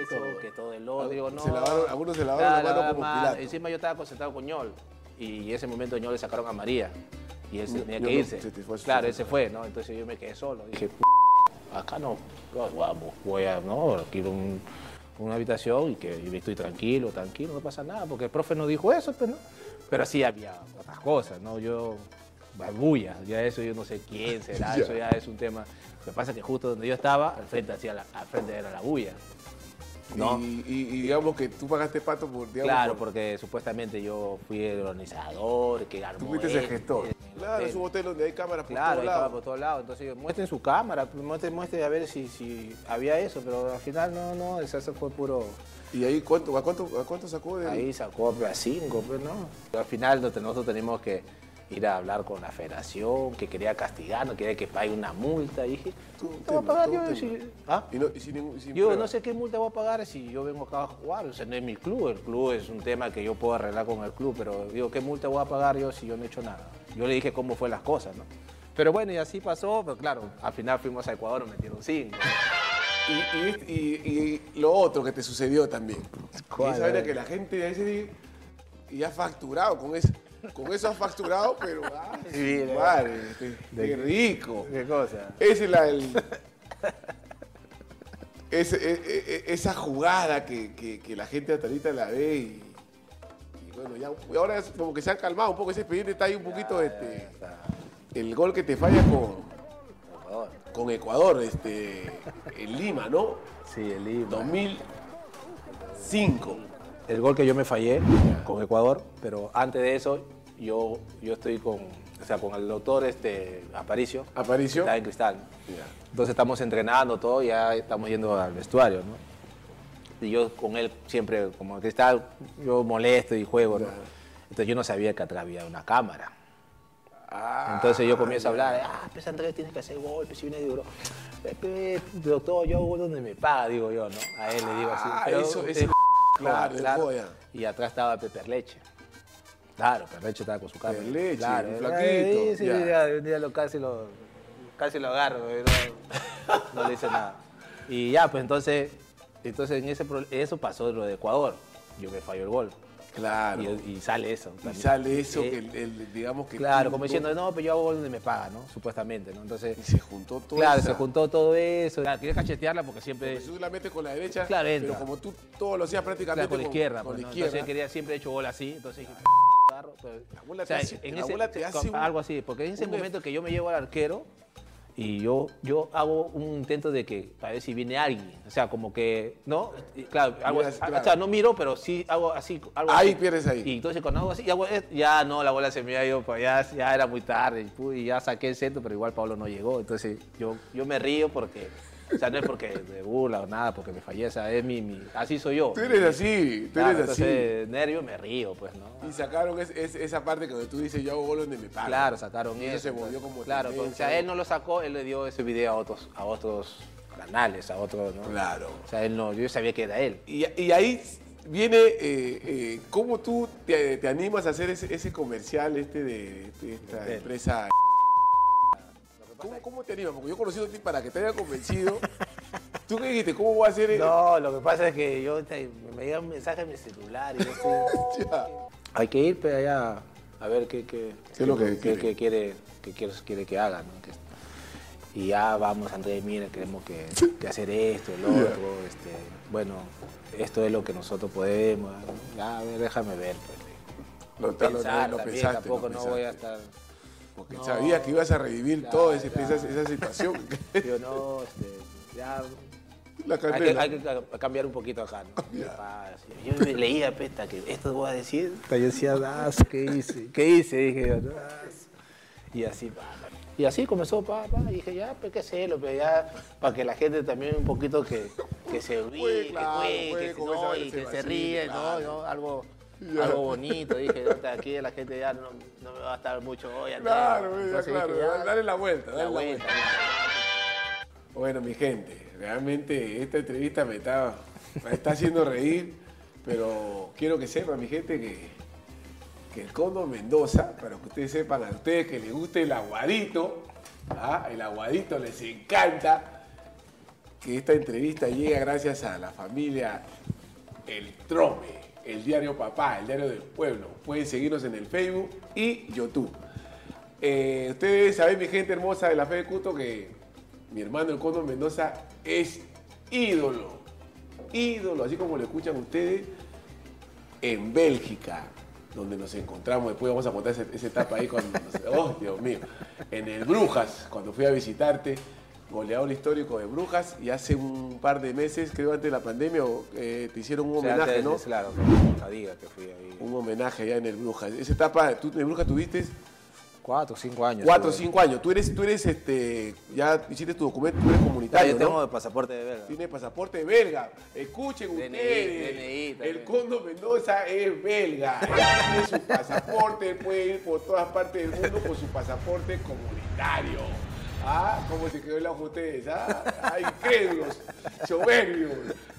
B: eso,
A: Todo.
B: que todo el odio, no.
A: Se lavaron- algunos se lavaron la mano como Pilato.
B: Encima yo estaba concentrado con Ñol, y en ese momento Ñol le sacaron a María, y él tenía que irse. claro, él se fue, ¿no? Entonces yo me quedé solo, dije, acá no, vamos, voy a, no, quiero un- una habitación y que estoy tranquilo, tranquilo, no pasa nada, porque el profe no dijo eso, pues, ¿no? Pero sí había otras cosas, ¿no? Yo, bulla, ya eso yo no sé quién será, eso ya es un tema. Lo que pasa es que justo donde yo estaba, al frente, hacía la- al frente era la bulla. ¿No?
A: Y, y- y digamos que tú pagaste pato por. Digamos,
B: Claro,
A: por-
B: porque supuestamente yo fui el organizador, que armó
A: Tú fuiste el
B: esto,
A: gestor. Claro,
B: hotel.
A: es un hotel donde hay cámaras por
B: Claro,
A: todos
B: ahí
A: lados.
B: por todos lados. Entonces, muestren su cámara, muestren, muestren a ver si, si había eso, pero al final no, no, eso fue puro.
A: ¿Y ahí cuánto, a, cuánto, a cuánto sacó de
B: Ahí sacó pues, a cinco, pues no. Pero al final nosotros tenemos que ir a hablar con la federación, que quería castigarnos, quería que pague una multa. Y dije, ¿qué voy a pagar yo? ¿Ah?
A: Y no, y sin sin
B: Yo no sé qué multa voy a pagar si yo vengo acá a jugar, o sea, no es mi club, el club es un tema que yo puedo arreglar con el club, pero digo, ¿qué multa voy a pagar yo si yo no he hecho nada? Yo le dije cómo fue las cosas, ¿no? Pero bueno, y así pasó, pero claro, al final fuimos a Ecuador, metieron cinco.
A: Y, y- y- lo otro que te sucedió también.
B: ¿Cuál?
A: Y vaina que la gente a ese día y ha facturado con eso. Con eso has facturado, pero ay,
B: Sí,
A: su madre, qué, qué rico.
B: ¿Qué cosa?
A: Esa es la el- ese- e- e- e- esa jugada que, que- que la gente hasta ahorita la ve y, y bueno, ya y ahora es como que se han calmado un poco ese expediente está ahí un poquito este el gol que te falla con,
B: Ecuador.
A: con Ecuador, este, en Lima, ¿no?
B: Sí, el Lima.
A: 2005.
B: El gol que yo me fallé con Ecuador, pero antes de eso yo, yo estoy con, o sea, con el doctor este, Aparicio.
A: Aparicio.
B: Está en Cristal. Entonces estamos entrenando todo, ya estamos yendo al vestuario, ¿no? Y yo con él siempre, como Cristal, yo molesto y juego, ¿no? Entonces yo no sabía que atrás había una cámara.
A: Ah,
B: Entonces yo comienzo a hablar, ah, pues Andrés tienes que hacer gol, pues si viene duro. Eh, pues, doctor, yo hago donde me paga, digo yo, ¿no? A él le digo así.
A: Ah, eso-
B: eh,
A: ese
B: claro,
A: de
B: claro. Y atrás estaba Pepe Leche. Claro, Perleche estaba con su cámara.
A: Perleche,
B: claro,
A: un
B: eh,
A: flaquito,
B: Sí, sí, ya, un día lo, casi, lo, casi lo agarro, eh, no, no le hice nada. Y ya, pues entonces, entonces en ese, eso pasó lo de Ecuador. Yo me falló el gol.
A: Claro.
B: Y, y sale eso.
A: Y sale eso
B: Eh,
A: que el, el- digamos que.
B: Claro,
A: tú-
B: como diciendo, no, pero yo hago gol donde me paga, ¿no? Supuestamente, ¿no? Entonces,
A: Y se juntó todo.
B: claro, se juntó todo eso. Claro, quería cachetearla porque siempre...
A: Jesús la mete con la derecha.
B: Claro, entra.
A: pero como tú todo lo hacías prácticamente
B: Claro, con la izquierda,
A: Con
B: pues,
A: la
B: ¿no?
A: izquierda.
B: Entonces quería siempre he hecho gol así, entonces dije, pues,
A: La bola
B: o sea,
A: te hace-
B: en
A: la
B: ese-
A: bola te hace un-
B: algo así, porque en ese momento que yo me llevo al arquero y yo, yo hago un intento de que para ver si viene alguien, o sea, como que, ¿no? Y claro,
A: Miras,
B: o sea, no miro, pero sí hago así, algo
A: Ahí
B: así.
A: pierdes ahí.
B: Y entonces cuando hago así, ya, hago ya no, la bola se me ha ido, pues ya, ya era muy tarde, y ya saqué el centro, pero igual Pablo no llegó, entonces yo, yo me río porque, o sea, no es porque me burla o nada, porque me sea, es mi, mi- así soy yo.
A: Tú eres así, tú
B: Claro,
A: eres así.
B: entonces, nervio me río, pues, ¿no?
A: Y sacaron es- es- esa parte que tú dices yo hago gol donde me pagan.
B: Claro, sacaron
A: Y eso se volvió como
B: Claro,
A: tendencia,
B: o sea, él no lo sacó, él le dio ese video a otros, a otros canales, a otros, ¿no?
A: Claro.
B: O sea, él no, yo sabía que era él.
A: Y, y ahí viene eh, eh, cómo tú te, te animas a hacer ese, ese comercial este de, de esta empresa. ¿Cómo, ¿Cómo te animas? Porque yo he conocido a ti para que te haya convencido. ¿Tú qué dijiste? ¿Cómo voy a hacer?
B: No, lo que pasa es que yo te- me llega un mensaje en mi celular y yo estoy-. Hay que ir pues, allá a ver qué, qué,
A: ¿Qué es lo que
B: qué-
A: quiere?
B: qué quiere, qué quiere, quiere que haga, ¿no? Que- y ya vamos, Andrés, mira, queremos que, que hacer esto, el otro, este, bueno, esto es lo que nosotros podemos. Ya, a ver, déjame ver. Pues.
A: Lo, lo- lo-
B: Pensar
A: lo
B: también,
A: pensaste,
B: tampoco
A: lo
B: no voy a estar...
A: Porque
B: No.
A: sabías que ibas a revivir
B: Claro,
A: toda
B: claro.
A: esa, esa situación.
B: Yo no, este, ya...
A: La
B: Hay que, hay que ca- cambiar un poquito acá, ¿no? Yo me leía, pesta, que esto voy a decir. Yo decía, ah, ¿qué hice? ¿Qué hice? Dije yo, "Ah". Y así, pa, pa. Y así comenzó, pa, pa, y dije, ya, pues qué hacerlo, pero ya, para que la gente también un poquito que, que se ríe, que
A: juegue
B: que, no, y que se ríe,
A: claro.
B: ¿no? ¿no? Algo, Algo bonito. Dije, "Nota, aquí la gente ya no, no me va a estar mucho hoy. Andrés".
A: Claro, ya, claro.
B: dije, ya,
A: dale la vuelta, dale
B: la vuelta.
A: vuelta. Bueno, mi gente, realmente esta entrevista me está, me está haciendo reír, pero quiero que sepan, mi gente, que, que el Condo Mendoza, para que ustedes sepan, a ustedes que les guste el aguadito, ¿ah? el aguadito les encanta, que esta entrevista llega gracias a la familia El Trome, el diario Papá, el diario del pueblo. Pueden seguirnos en el Facebook y YouTube. Eh, ustedes saben, mi gente hermosa de la fe de Cuto, que mi hermano el Condo Mendoza es ídolo. Ídolo, así como lo escuchan ustedes, en Bélgica, donde nos encontramos. Después vamos a contar esa, esa etapa ahí cuando nos- ¡Oh, Dios mío! En el Brujas, cuando fui a visitarte, goleador histórico de Brujas, y hace un par de meses, creo antes de la pandemia, eh, te hicieron un
B: O sea,
A: homenaje,
B: antes,
A: ¿no?
B: Claro, con Jadiga que fui ahí.
A: un homenaje allá en el Brujas. Esa etapa, tú en el Brujas tuviste
B: cuatro, cinco años.
A: Cuatro o
B: estuve.
A: cinco años. Tú eres, tú eres, este, ya hiciste tu documento, tú eres
B: Claro,
A: comunitario,
B: yo tengo
A: ¿no?
B: el pasaporte de belga.
A: Tiene pasaporte belga. Escuchen
B: DNI,
A: ustedes.
B: DNI también.
A: el Condo Mendoza es belga. Él tiene su pasaporte, él puede ir por todas partes del mundo con su pasaporte comunitario. Ah, ¿cómo se quedó ojo ustedes? Ah, ay, crédulos, soberbios.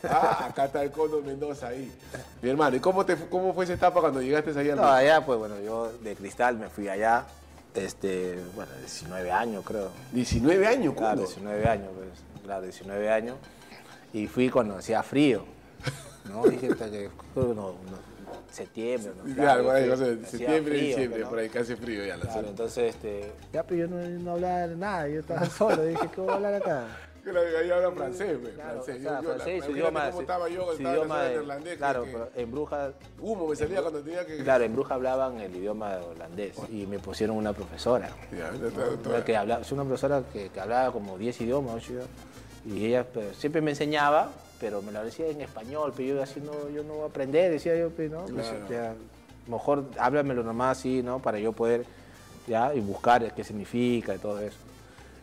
A: Ah, acá está el Condo Mendoza ahí. Mi hermano, ¿y cómo, te, cómo fue esa etapa cuando llegaste ahí al
B: No, allá, pues bueno, yo de cristal me fui allá, este, bueno, 19 años creo.
A: 19 años,
B: Claro,
A: Condo.
B: 19 años, pues, claro, 19 años. Y fui cuando hacía frío, ¿no? Dije hasta que, no, no, septiembre, ¿no?
A: Claro, no sé,
B: hacía
A: septiembre,
B: frío,
A: diciembre,
B: ¿no?
A: por ahí que hace frío ya la
B: Claro,
A: zona.
B: entonces, este, ya, pero yo no, no hablaba nada, yo estaba solo, dije, ¿qué voy a hablar acá?
A: Que ahí habla francés, pues,
B: Claro,
A: francés.
B: o sea,
A: Yo-
B: francés, su
A: imagínate
B: idioma,
A: cómo estaba yo,
B: su
A: estaba en la
B: idioma
A: zona
B: de-
A: neerlandés,
B: claro,
A: que-
B: pero en Brujas,
A: Humo me salía cuando tenía que...
B: claro, en Brujas hablaban el idioma holandés y me pusieron una profesora.
A: Ya, ya, ya, ya.
B: Una que hablaba, es una profesora que, que hablaba como 10 idiomas, ocho idiomas, y ella pues, siempre me enseñaba, pero me lo decía en español, pero yo así no, yo no voy a aprender, decía yo, pues, ¿no? Pues,
A: Claro.
B: ya, mejor háblamelo nomás así, ¿no? Para yo poder, ya, y buscar qué significa y todo eso.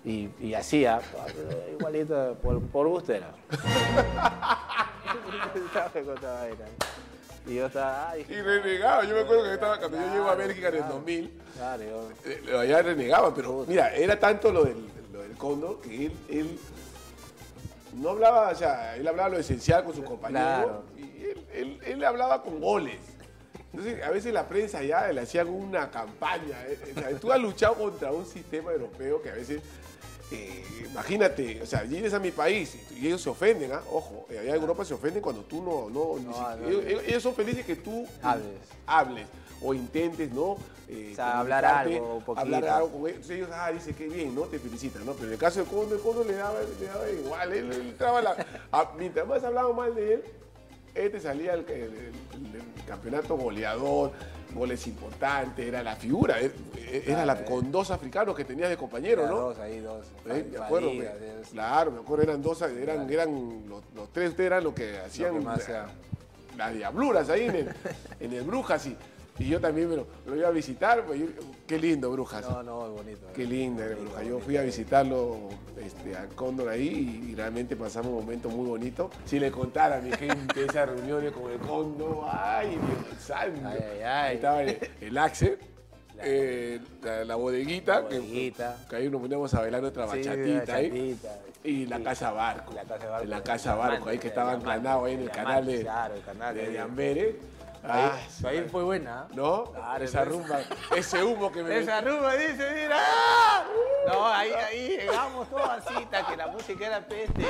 B: Y, y así, ya, igualito, por, por gusto era. y yo estaba, ay,
A: Y renegaba, yo me acuerdo que estaba, cuando yo llego a Bélgica en el 2000,
B: claro, yo-
A: eh, allá renegaba, pero mira, era tanto lo del, lo del cóndor que él, él no hablaba, o sea, él hablaba lo esencial con sus compañeros
B: Claro.
A: y él, él- él hablaba con goles. Entonces, a veces la prensa ya le hacían una campaña. eh, o sea, tú has luchado contra un sistema europeo que a veces, eh, imagínate, o sea, vienes a mi país y ellos se ofenden, ¿ah? Ojo, eh, allá en Europa se ofenden cuando tú no, no. ellos- ellos son felices que tú
B: Hables.
A: hables o intentes, ¿no? Eh,
B: O sea, hablar algo, un poquito.
A: Hablar algo con ellos. Entonces ellos, ah, dice que bien, ¿no? Te felicitan, ¿no? Pero en el caso del Condo, el Condo le daba, le daba igual. Él, él traba la- a- mientras más hablaba mal de él, este salía el, el- el- el campeonato goleador, goles importantes, era la figura. él- Era la, con dos africanos que tenías de compañero, ¿no?
B: Dos ahí, dos.
A: Eh, Me acuerdo, me-
B: de-
A: claro, me acuerdo, eran dos, eran, eran los, los tres ustedes eran los que hacían
B: más
A: la-
B: hacían.
A: las diabluras ahí en el, en el Brujas y, y yo también me lo, lo iba a visitar, pues, yo- qué lindo Brujas.
B: No, no, bonito.
A: Qué linda era Brujas. Yo fui a visitarlo este, al Cóndor ahí y, y realmente pasamos un momento muy bonito. Si le contara a mi gente esas reuniones con el Cóndor, ay, Dios santo.
B: Ay, ay, ay.
A: Ahí estaba el, el Axel, eh, la, la bodeguita,
B: La
A: que-
B: bodeguita.
A: Que, ahí nos poníamos a bailar nuestra
B: Sí,
A: bachatita ahí.
B: bachatita.
A: Y la casa barco.
B: La Casa Barco.
A: La casa barco, ahí que estaba
B: Diamante,
A: anclanado ahí en el canal de,
B: claro, el canal
A: de
B: de-
A: Amberes. Ah,
B: Ahí, ahí fue buena. ¿eh?
A: ¿No?
B: Claro,
A: Esa rumba, ese humo que me...
B: Esa rumba dice, mira. ¡ah! No, ahí, ahí llegamos todos así, que la música era peste.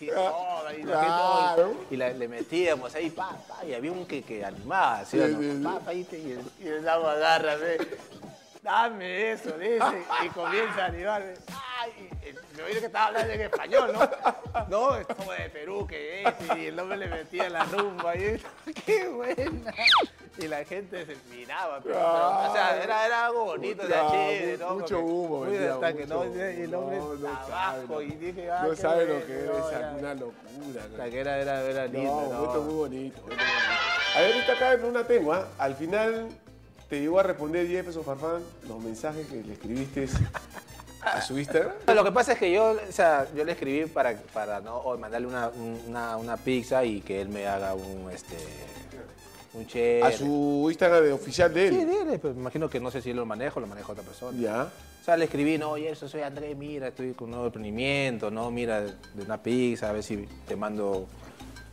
B: Y, todo, y
A: Claro.
B: y la- le metíamos ahí, pa, pa, y había un que, que animaba, ¿sí,
A: Sí,
B: no?
A: sí.
B: Pa, pa, y, te- y el, el agua agarra, ve, dame eso, dice, y comienza a animarme. Ay, el- me oí que estaba hablando en español, ¿no? No, es como de Perú, que es, y el hombre le metía la rumba, y qué buena. Y la gente se miraba, pero, pero, o sea, era, era algo bonito, era
A: Ah,
B: chévere, ¿no?
A: mucho humo,
B: muy no, y el hombre.
A: No, no
B: abajo,
A: sabe,
B: y dije, ah,
A: no sabe lo que
B: no,
A: es
B: era-
A: una locura.
B: hasta que era, era, era lindo,
A: No,
B: ¿no?
A: momento muy bonito. A ver, ahorita acá en una tengo, ¿ah? Al final te llegó a responder Jefferson Farfán los mensajes que le escribiste a su Instagram.
B: Lo que pasa es que yo, o sea, yo le escribí para, para ¿no? o mandarle una, una, una pizza y que él me haga un, este, un chévere.
A: A su Instagram de oficial de
B: Sí,
A: él.
B: dile, pues me imagino que no sé si él lo maneja o lo maneja otra persona.
A: Ya.
B: O sea, le escribí, no, oye, eso soy Andrés, mira, estoy con un nuevo emprendimiento, no, mira, de una pizza, a ver si te mando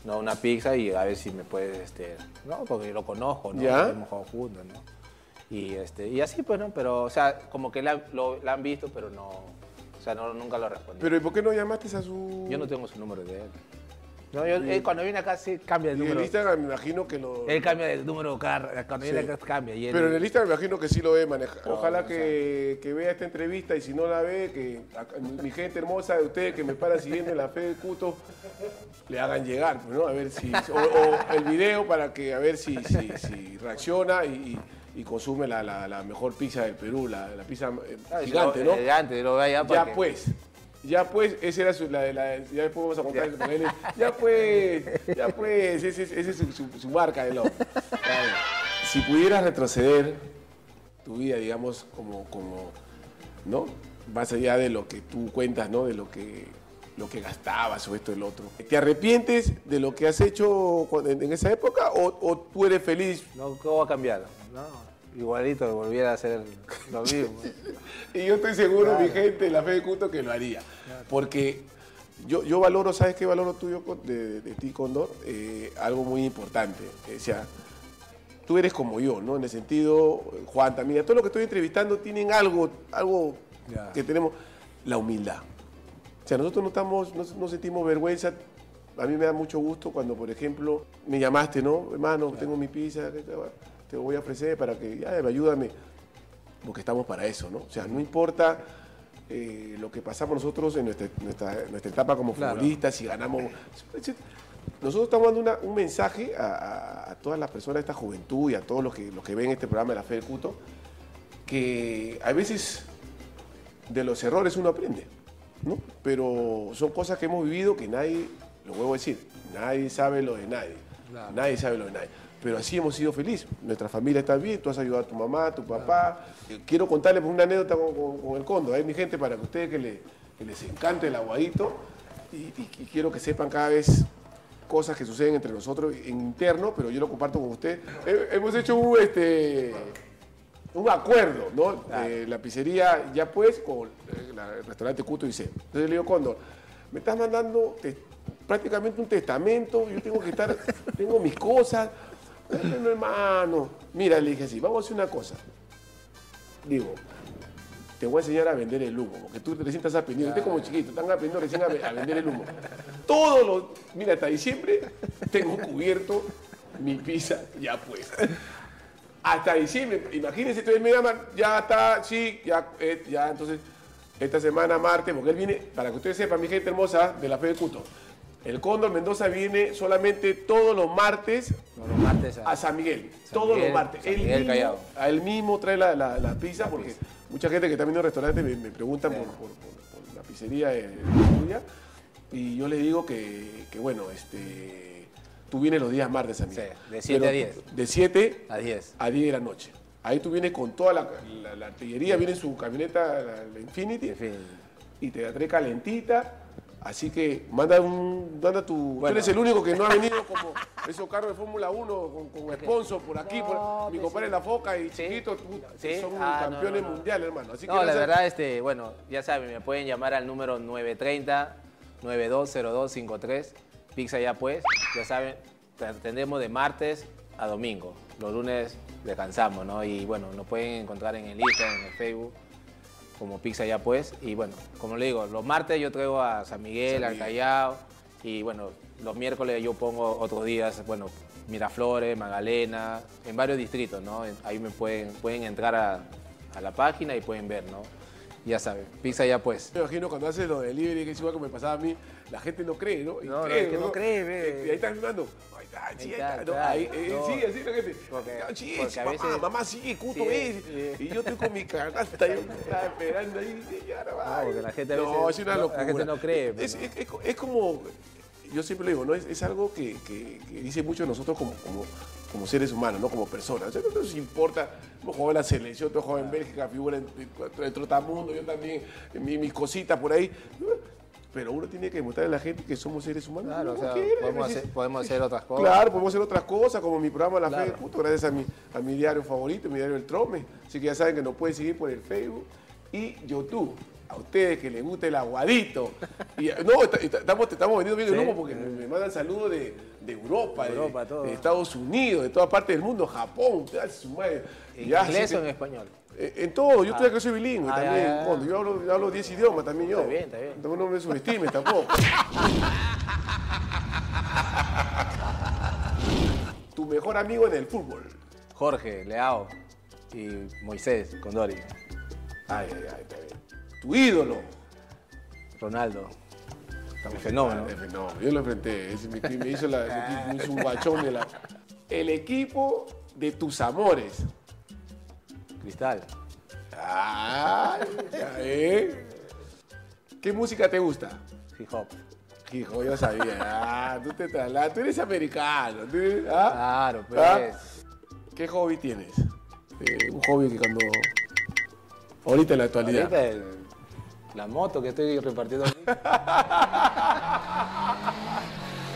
B: no, una pizza y a ver si me puedes, este, no, porque lo conozco, ¿no?
A: Ya.
B: Hemos jugado juntos, ¿no? Y, este, y así, pues, ¿no? Pero, o sea, como que la, lo, la han visto, pero no, o sea, no, nunca lo respondí.
A: Pero ¿y por qué no llamaste a su...?
B: yo no tengo su número de él. No, yo, él cuando viene acá sí cambia el
A: Y el
B: número.
A: Instagram me imagino que lo...
B: Él cambia el número cada, cuando viene
A: Sí.
B: acá cambia. Y él,
A: Pero en el Instagram me imagino que sí lo debe manejar. Ojalá
B: no
A: que, que vea esta entrevista y si no la ve, que acá- mi gente hermosa de ustedes que me para siguiendo en la fe de Cuto, le hagan llegar, pues, ¿no? A ver si. O, o el video para que a ver si, si, si reacciona y, y- y consume la, la- la mejor pizza del Perú, la, la pizza eh,
B: Ah,
A: gigante,
B: lo-
A: ¿no?
B: Gigante, lo ve allá para
A: Ya
B: que-
A: pues. Ya pues, esa era su, la, de la, ya después vamos a contar él. Ya pues, ya pues, esa es, ese es su, su- su marca de lo. Si pudieras retroceder tu vida, digamos, como, como, ¿no? Más allá de lo que tú cuentas, ¿no? De lo que, lo que gastabas o esto y lo otro. ¿Te arrepientes de lo que has hecho en, en esa época o, o tú eres feliz?
B: No, ¿cómo va a cambiar? No, igualito, volviera a hacer lo mismo.
A: Y yo estoy seguro, mi gente, la fe de culto, que lo haría. Porque yo, yo valoro, ¿sabes qué valoro tuyo de, de ti, Condor? Eh, algo muy importante. O sea, tú eres como yo, ¿no? En el sentido, Juan también, todos los que estoy entrevistando tienen algo, algo
B: Ya.
A: que tenemos, la humildad. O sea, nosotros no, estamos, no, no sentimos vergüenza. A mí me da mucho gusto cuando, por ejemplo, me llamaste, ¿no? Hermano, tengo mi pizza, ¿qué te va- te voy a ofrecer para que, ya, ayúdame. Porque estamos para eso, ¿no? O sea, no importa eh, lo que pasamos nosotros en nuestra, nuestra- nuestra etapa como
B: Claro.
A: futbolistas, si ganamos... Nosotros estamos dando una- un mensaje a, a- a todas las personas de esta juventud y a todos los que, los que ven este programa de la Fe del Cuto, que a veces de los errores uno aprende, ¿no? Pero son cosas que hemos vivido que nadie, lo vuelvo a decir, nadie sabe lo de nadie.
B: Claro.
A: Nadie sabe lo de nadie. Pero así hemos sido felices. Nuestra familia está bien, tú has ayudado a tu mamá, a tu papá. Eh, Quiero contarles una anécdota con, con- con el condo. Hay mi gente para que ustedes que, le- que les encante el aguadito y, y- y quiero que sepan cada vez cosas que suceden entre nosotros en interno, pero yo lo comparto con ustedes. He- hemos hecho un, este, un acuerdo, ¿no? Eh, la pizzería ya pues con eh, el restaurante Cuto y C. Entonces le digo, Cóndor, me estás mandando te- prácticamente un testamento, yo tengo que estar, tengo mis cosas. Bueno, hermano, mira, le dije así, vamos a hacer una cosa. Digo, te voy a enseñar a vender el humo, porque tú recién estás aprendiendo, usted como chiquito, están aprendiendo recién a, ve- a vender el humo. Todos los, mira, hasta diciembre tengo cubierto mi pizza ya puesta hasta diciembre. Imagínense, entonces me llaman, ya está, sí, ya, eh, ya, entonces, esta semana, martes, porque él viene, para que ustedes sepan, mi gente hermosa, de la Fe de Cuto. El Cóndor Mendoza viene solamente todos los martes
B: No, los martes a-
A: a San Miguel.
B: San
A: todos
B: Miguel,
A: los martes.
B: San
A: él,
B: Miguel
A: mismo,
B: Callao.
A: a él mismo trae la, la- la pizza, porque
B: pizza.
A: mucha gente que está viendo el restaurante me, me preguntan
B: Sí.
A: por, por- por- por la pizzería de, de tuya. Y yo les digo que, que, bueno, este, tú vienes los días martes a Miguel.
B: Sí, de siete
A: Pero
B: a diez.
A: De 7
B: a 10.
A: a 10 de la noche. Ahí tú vienes con toda la, artillería, viene su camioneta, la, Infinity, y te la trae calentita. Así que manda un, manda tu. tú eres el único que no ha venido como esos carros de Fórmula 1 con, con sponsor por aquí. por-
B: No,
A: mi
B: pues
A: compadre
B: sí.
A: La Foca y
B: Sí.
A: Chiquito, tú-
B: Sí.
A: son
B: Ah,
A: campeones
B: no, no.
A: mundiales, hermano. Así que
B: No, la verdad, este, bueno, ya saben, me pueden llamar al número 930-920253. Pizza ya pues, ya saben, te atendemos de martes a domingo. Los lunes descansamos, ¿no? Y bueno, nos pueden encontrar en el Instagram, en el Facebook, como Pizza ya pues. Y bueno, como le digo, los martes yo traigo a San Miguel,
A: San
B: al. Callao. Y bueno, los miércoles yo pongo otros días, bueno, Miraflores, Magalena, en varios distritos, ¿no? Ahí me pueden, pueden entrar a, a la página y pueden ver, ¿no? Ya saben, pizza ya pues.
A: Me imagino cuando haces lo de delivery, que es igual que me pasaba a mí, la gente no cree, ¿no? Y
B: No, no,
A: cree,
B: es que no cree, ve.
A: Y ahí estás filmando. Sí, ahí. ¿no? eh,
B: no.
A: Sí, así la gente.
B: Porque-
A: Ah, sí,
B: porque
A: sí,
B: a
A: mamá,
B: veces-
A: mamá, sí, cuto
B: Sí,
A: es.
B: sí.
A: Y yo estoy con mi canasta, yo estaba esperando ahí. y no,
B: porque la gente a
A: No,
B: veces-
A: es una
B: no, la
A: locura.
B: gente no cree,
A: Es,
B: pues,
A: es- es- es como, yo siempre lo digo, ¿no? Es, algo que, que- que dice mucho de nosotros como, como, como seres humanos, no como personas. O sea, no nos importa, hemos jugado en la selección, has jugado en Bélgica, figura en, en, en Trotamundo, yo también, mi- mis cositas por ahí. Pero uno tiene que demostrarle a la gente que somos seres humanos.
B: Claro, o sea, podemos hacer, podemos hacer otras cosas.
A: Claro, podemos hacer otras cosas, como mi programa La Fe
B: Claro.
A: de Culto, gracias a mi, a mi diario favorito, mi diario El Trome. Así que ya saben que nos pueden seguir por el Facebook y YouTube. A ustedes que les gusta el aguadito. Y, no, está- está- estamos, estamos vendiendo bien el humo porque me, me mandan saludos de, de Europa, de-
B: Europa, todo.
A: de, Estados Unidos, de todas partes del mundo, Japón, su madre.
B: ¿En
A: Ya,
B: inglés o en español?
A: Eh, En todo, yo estoy que soy bilingüe
B: Ah,
A: también.
B: ya, ya.
A: Cuando yo hablo, hablo 10 idiomas también yo.
B: Está bien, está bien.
A: Entonces no me subestimes tampoco. tu mejor amigo en el fútbol.
B: Jorge, Leao y Moisés, Condori,
A: Ay, ay, ay, está bien. Tu ídolo.
B: Ronaldo. Un fenómeno.
A: Ah, No, yo lo enfrenté. Ese me, me hizo, la, me hizo un guachón de la. El equipo de tus amores.
B: Cristal.
A: Ya, ¿eh? ¿Qué música te gusta?
B: Hip hop.
A: Hijo, yo sabía. Ah, tú te trasladas. Tú eres americano. tú eres- ¿ah?
B: Claro, pues.
A: ¿Ah? ¿Qué hobby tienes? Eh, un hobby que cuando... Ahorita en la actualidad.
B: Ahorita el- la moto que estoy repartiendo.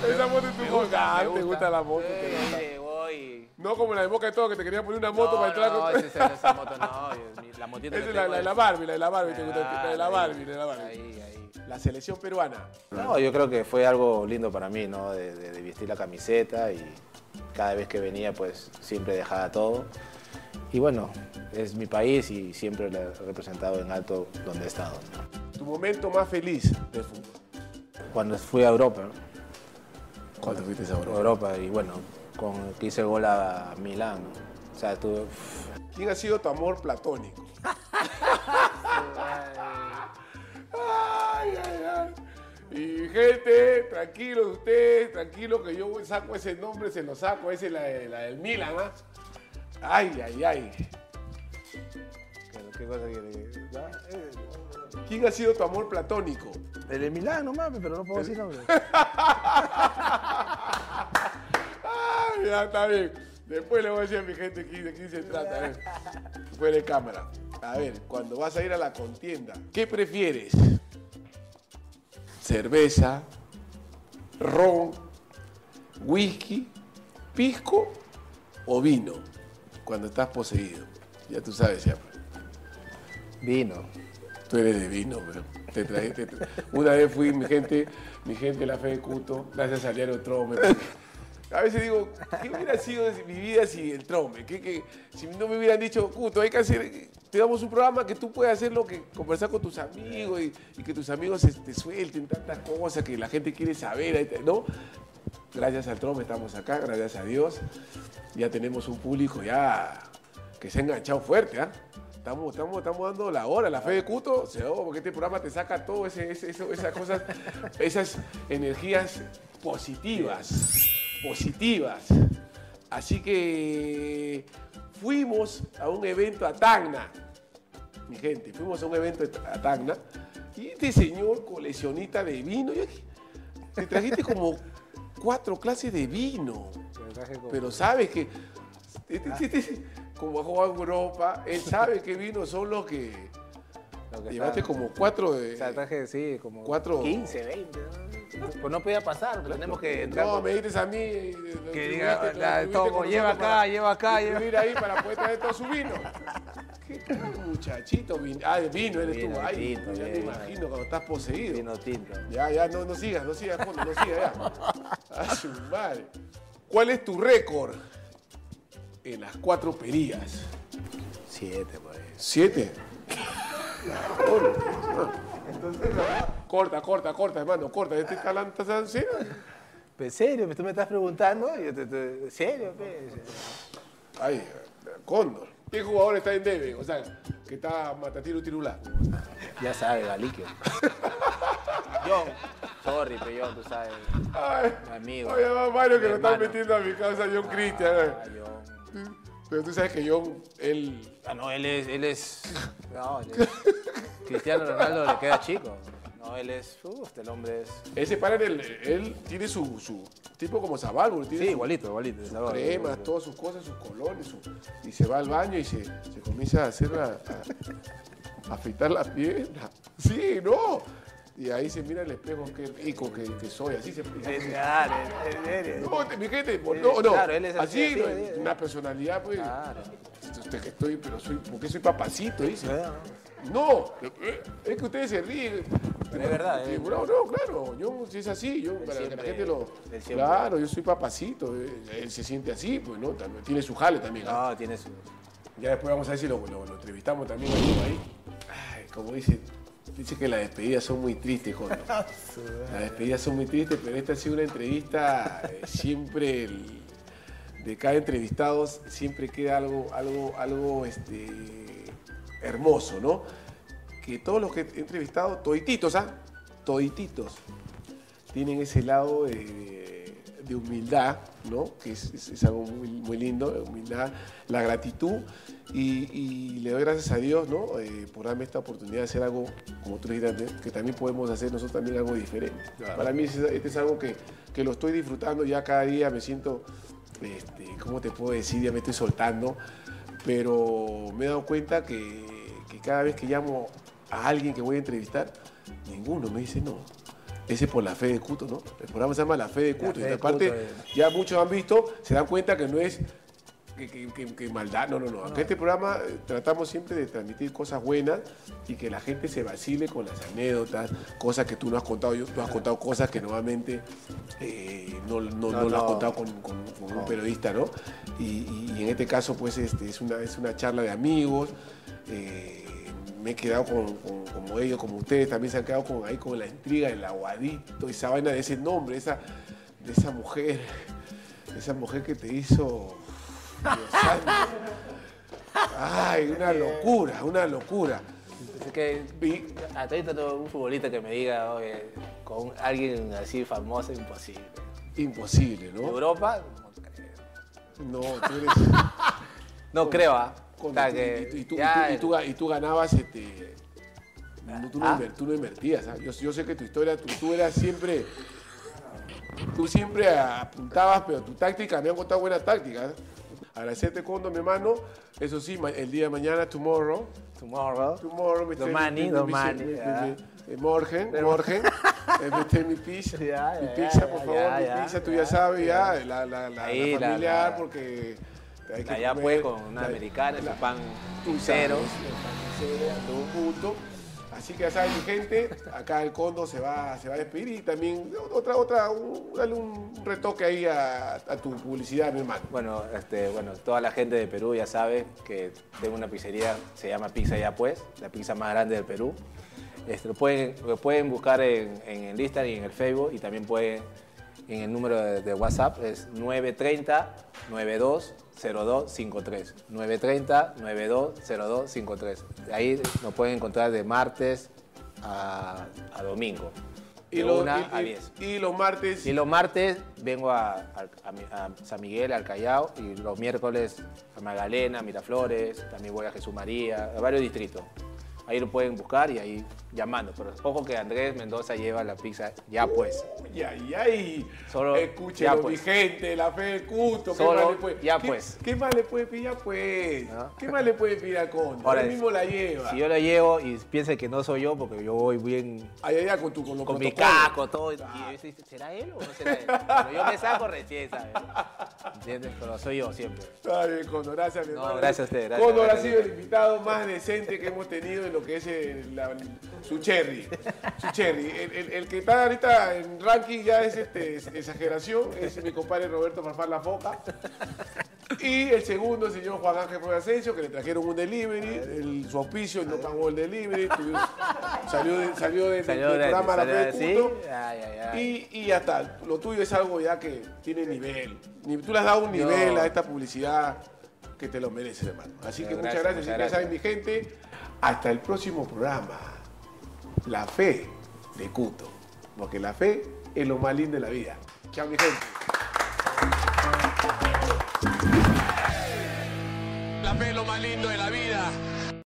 A: Esa moto es tu hobby.
B: gusta,
A: Ah, te gusta la moto
B: Eh,
A: gusta.
B: eh, voy.
A: No como la de Boca de Todo, que te quería poner una moto
B: no,
A: para entrar
B: no,
A: con...
B: esa, esa- esa moto no. La motita
A: Esa
B: que
A: es la, de la Barbie, la de la Barbie, te gusta, la de la
B: Ah,
A: Barbie,
B: ahí,
A: la de la Barbie.
B: Ahí, ahí.
A: La selección peruana.
B: No, yo creo que fue algo lindo para mí, ¿no? De, de- de vestir la camiseta y cada vez que venía, pues siempre dejaba todo. Y bueno, es mi país y siempre lo he representado en alto donde he estado.
A: Tu momento más feliz del fútbol.
B: Cuando fui a Europa, ¿no?
A: ¿Cuándo fuiste a
B: A
A: Europa?
B: Europa y bueno, con, que hice el gol a Milán, ¿no? O sea, tuve...
A: ¿Quién ha sido tu amor platónico? Ay, ay, ay. Y gente, tranquilo ustedes, tranquilo que yo saco ese nombre, se lo saco, ese es la, de- la del Milan, ¿ah? Ay, ay, ay.
B: ¿Qué, qué cosa
A: ¿Quién ha sido tu amor platónico?
B: El de Milán, no mames, pero no puedo decir nombre.
A: Ya está bien. Después le voy a decir a mi gente de quién se trata. A ver, fuera de cámara. A ver, cuando vas a ir a la contienda, ¿qué prefieres? ¿Cerveza, ron, whisky, pisco o vino? Cuando estás poseído. Ya tú sabes, ya.
B: Vino.
A: Tú eres de vino, pero te te Una vez fui, mi gente, mi gente, la fe de Cuto, gracias a Liano Trome. A veces digo, ¿qué hubiera sido mi vida sin el Trome? ¿Qué, qué- si no me hubieran dicho, Cuto, hay que hacer, te damos un programa que tú puedes hacer lo que conversar con tus amigos y, que tus amigos te suelten tantas cosas que la gente quiere saber, ¿no? Gracias al Trome estamos acá, gracias a Dios. Ya tenemos un público ya que se ha enganchado fuerte, ¿ah? Estamos, estamos, estamos dando la hora, la fe de Cuto, se da, porque este programa te saca todo esas cosas, esas energías positivas, positivas. Así que fuimos a un evento a Tacna, mi gente, fuimos a un evento a Tacna y este señor coleccionista de vino, yo dije, te trajiste como cuatro clases de vino. Pero sabes que, este- este- este, como jugado en Europa, él sabe qué vinos son los que.
B: lo que
A: Llevaste como cuatro de.
B: O sea, traje, sí, como
A: Cuatro-
B: 15, 20. ¿no? Pues no podía pasar, pero tenemos que entrar.
A: No,
B: con-
A: me dices a mí. eh,
B: Que diga, la- tomo, lleva acá, lleva acá, lleva-
A: escribir ahí para poder traer todo su vino. ¿Qué tal, muchachito? Vin- Ah, vino eres
B: Vino,
A: tú. Ay,
B: tinto,
A: ya me
B: bien,
A: imagino cuando estás poseído.
B: Vino tinto.
A: Ya, ya, no, no sigas, no sigas, no sigas ya. A su madre. ¿Cuál es tu récord en las cuatro perías?
B: Siete, pues.
A: ¿Siete? Corta, corta, corta, hermano, corta. ¿Este talán estás en serio?
B: ¿En serio? ¿Tú me estás preguntando? Yo te- te- ¿En serio? pe?
A: Ay, Cóndor. ¿Qué jugador está en debe? O sea, que está matatiro tirulá.
B: Ya sabes, Galiquio. Yo, sorry, pero yo, tú sabes.
A: Ay,
B: Mi amigo.
A: Oye, va Mario que lo están metiendo a mi causa John eh.
B: Ah, yo-
A: Pero tú sabes que John, él.
B: Ah, no, él es, él es, no, él es- Cristiano Ronaldo le queda chico. No, él es, uf, el hombre es,
A: Ese para él, él tiene su, su tipo como Zabalbo, tiene
B: sí,
A: su-
B: igualito, igualito.
A: sus cremas, todas sus cosas, sus colores, su- y se va al baño y se, se comienza a hacer la, a, a afeitar la pierna. Sí, no. Y ahí se mira el espejo, qué rico que, que soy, así se...
B: Claro.
A: No, te- mi gente, por- no, no,
B: Claro, él es así,
A: así,
B: así,
A: no,
B: así.
A: una personalidad, pues,
B: Claro.
A: usted que estoy, pero soy, ¿por qué soy papacito? Dice.
B: Claro.
A: No, eh, es que ustedes se ríen.
B: Pero es verdad, eh.
A: No, no, claro, yo si es así, yo, para que la gente lo... Claro, yo soy papacito, eh, él se siente así, pues, ¿no? También tiene su jale también. ¿ah?
B: No, tiene su,
A: Ya después vamos a ver si lo, lo- lo entrevistamos también ahí. Ay, como dice, dice que las despedidas son muy tristes, Jorge. Las despedidas son muy tristes, pero esta ha sido una entrevista eh, siempre el- de cada entrevistado siempre queda algo, algo, algo este, hermoso, ¿no? Que todos los que he entrevistado, todititos, ¿ah? Todititos, tienen ese lado de, de humildad, ¿no? Que es, es- es algo muy, muy lindo, la humildad, la gratitud. Y, y le doy gracias a Dios, ¿no? Eh, por darme esta oportunidad de hacer algo, como tú dijiste antes, que también podemos hacer nosotros también algo diferente. Para mí este este es algo que, que lo estoy disfrutando ya cada día, me siento, este, ¿cómo te puedo decir? Ya me estoy soltando. Pero me he dado cuenta que, que cada vez que llamo a alguien que voy a entrevistar, ninguno me dice no. Ese es por la fe de Cuto, ¿no? El programa se llama La Fe de Cuto. Y aparte, ya muchos han visto, se dan cuenta que no es que, maldad, no, no, no. Acá este programa eh, tratamos siempre de transmitir cosas buenas y que la gente se vacile con las anécdotas, cosas que tú no has contado. Yo, tú has contado cosas que normalmente eh, no, no, no,
B: No,
A: lo has contado con, con- con un periodista, ¿no? Y, y- y en este caso, pues, este, es, una, es una charla de amigos. eh, me he quedado con, con- como ellos, como ustedes, también se han quedado con, ahí con la intriga del aguadito, esa vaina de ese nombre, esa, de esa mujer, esa mujer que te hizo... Ay, una locura, una locura.
B: Es que ahorita no un futbolista que me diga, oye, con alguien así famoso, imposible.
A: imposible,
B: ¿De
A: ¿no?
B: Europa? No creo.
A: No, tú eres...
B: No creo, ¿ah?
A: Y- tú, ganabas, este, no, tú, no
B: Ah.
A: inver- tú no invertías. ¿ah? Yo, yo sé que tu historia, tú, tú eras siempre, tú siempre apuntabas, pero tu táctica, me han contado buenas tácticas. Agradecerte, Condo, mi hermano. Eso sí, el día de mañana, tomorrow,
B: Tomorrow.
A: tomorrow, me
B: Domani, domani,
A: Morgen, Morgen, eh, me trae mi pizza, mi pizza, por favor, mi pizza, tú
B: ya,
A: sabes, ya, la, la, la, familiar, porque hay que
B: Allá pues con una americana, su pan cero.
A: el panicero, todo punto. Así que ya saben, mi gente, acá el Condo se va, se va a despedir y también otra, otra, un, dale un retoque ahí a, tu publicidad, mi hermano.
B: Bueno, este, bueno, toda la gente de Perú ya sabe que tengo una pizzería, se llama Pizza Ya Pues, la pizza más grande del Perú. Este, lo, pueden, lo pueden buscar en el Instagram y en el Facebook y también pueden en el número de, de WhatsApp, es 930 920253. 930 920253. Ahí nos pueden encontrar de martes a, a domingo. De
A: lo-
B: 1
A: y-
B: a
A: y-
B: 10.
A: y los martes,
B: Y los martes vengo a, a- a a San Miguel, al Callao, y los miércoles a Magdalena, Miraflores, también voy a Jesús María, a varios distritos. Ahí lo pueden buscar y ahí llamando. Pero ojo que Andrés Mendoza lleva la pizza ya pues.
A: Uy, ay, ay.
B: Solo
A: Escúchelo,
B: ya, pues.
A: mi gente, la fe del culto. ¿Qué
B: Solo
A: más le puede,
B: ya,
A: qué-
B: pues.
A: ¿Qué más le puede pedir ya, pues?
B: ¿No?
A: ¿Qué más le puede pedir al Condo?
B: Ahora,
A: Él mismo la lleva.
B: Si yo la llevo y piensa que no soy yo, porque yo voy bien
A: Ay, ay, con, tu, con los
B: con mi casco, todo. Y yo dice, ¿será él o no será él? Pero yo me saco recién, ¿sabes? ¿Entiendes? Pero soy yo siempre.
A: Está bien, Condo, gracias, mi
B: No,
A: hermano.
B: gracias a usted, gracias,
A: Condo ha sido el invitado más decente que hemos tenido en lo que es el- la- su cherry. Su cherry. El, el- el que está ahorita en ranking ya es este, es- exageración, es mi compadre Roberto Farfán La Foca. Y el segundo, el señor Juan Ángel Flores Asensio, que le trajeron un delivery, el, su auspicio no pagó el delivery, salió, de- salió de-
B: Salió
A: del
B: gratis,
A: programa La
B: salió
A: Fe de. Culto.
B: Ay, ay, ay.
A: Y, y ya está. Lo tuyo es algo ya que tiene nivel. Ni- Tú le has dado un nivel a esta publicidad que te lo mereces, hermano. Así que
B: Pero
A: muchas
B: gracias,
A: gracias.
B: muchas
A: Y ya saben, mi gente, hasta el próximo programa. La fe de Cuto. Porque la fe es lo más lindo de la vida. Chao, mi gente.
C: La fe es lo más lindo de la vida.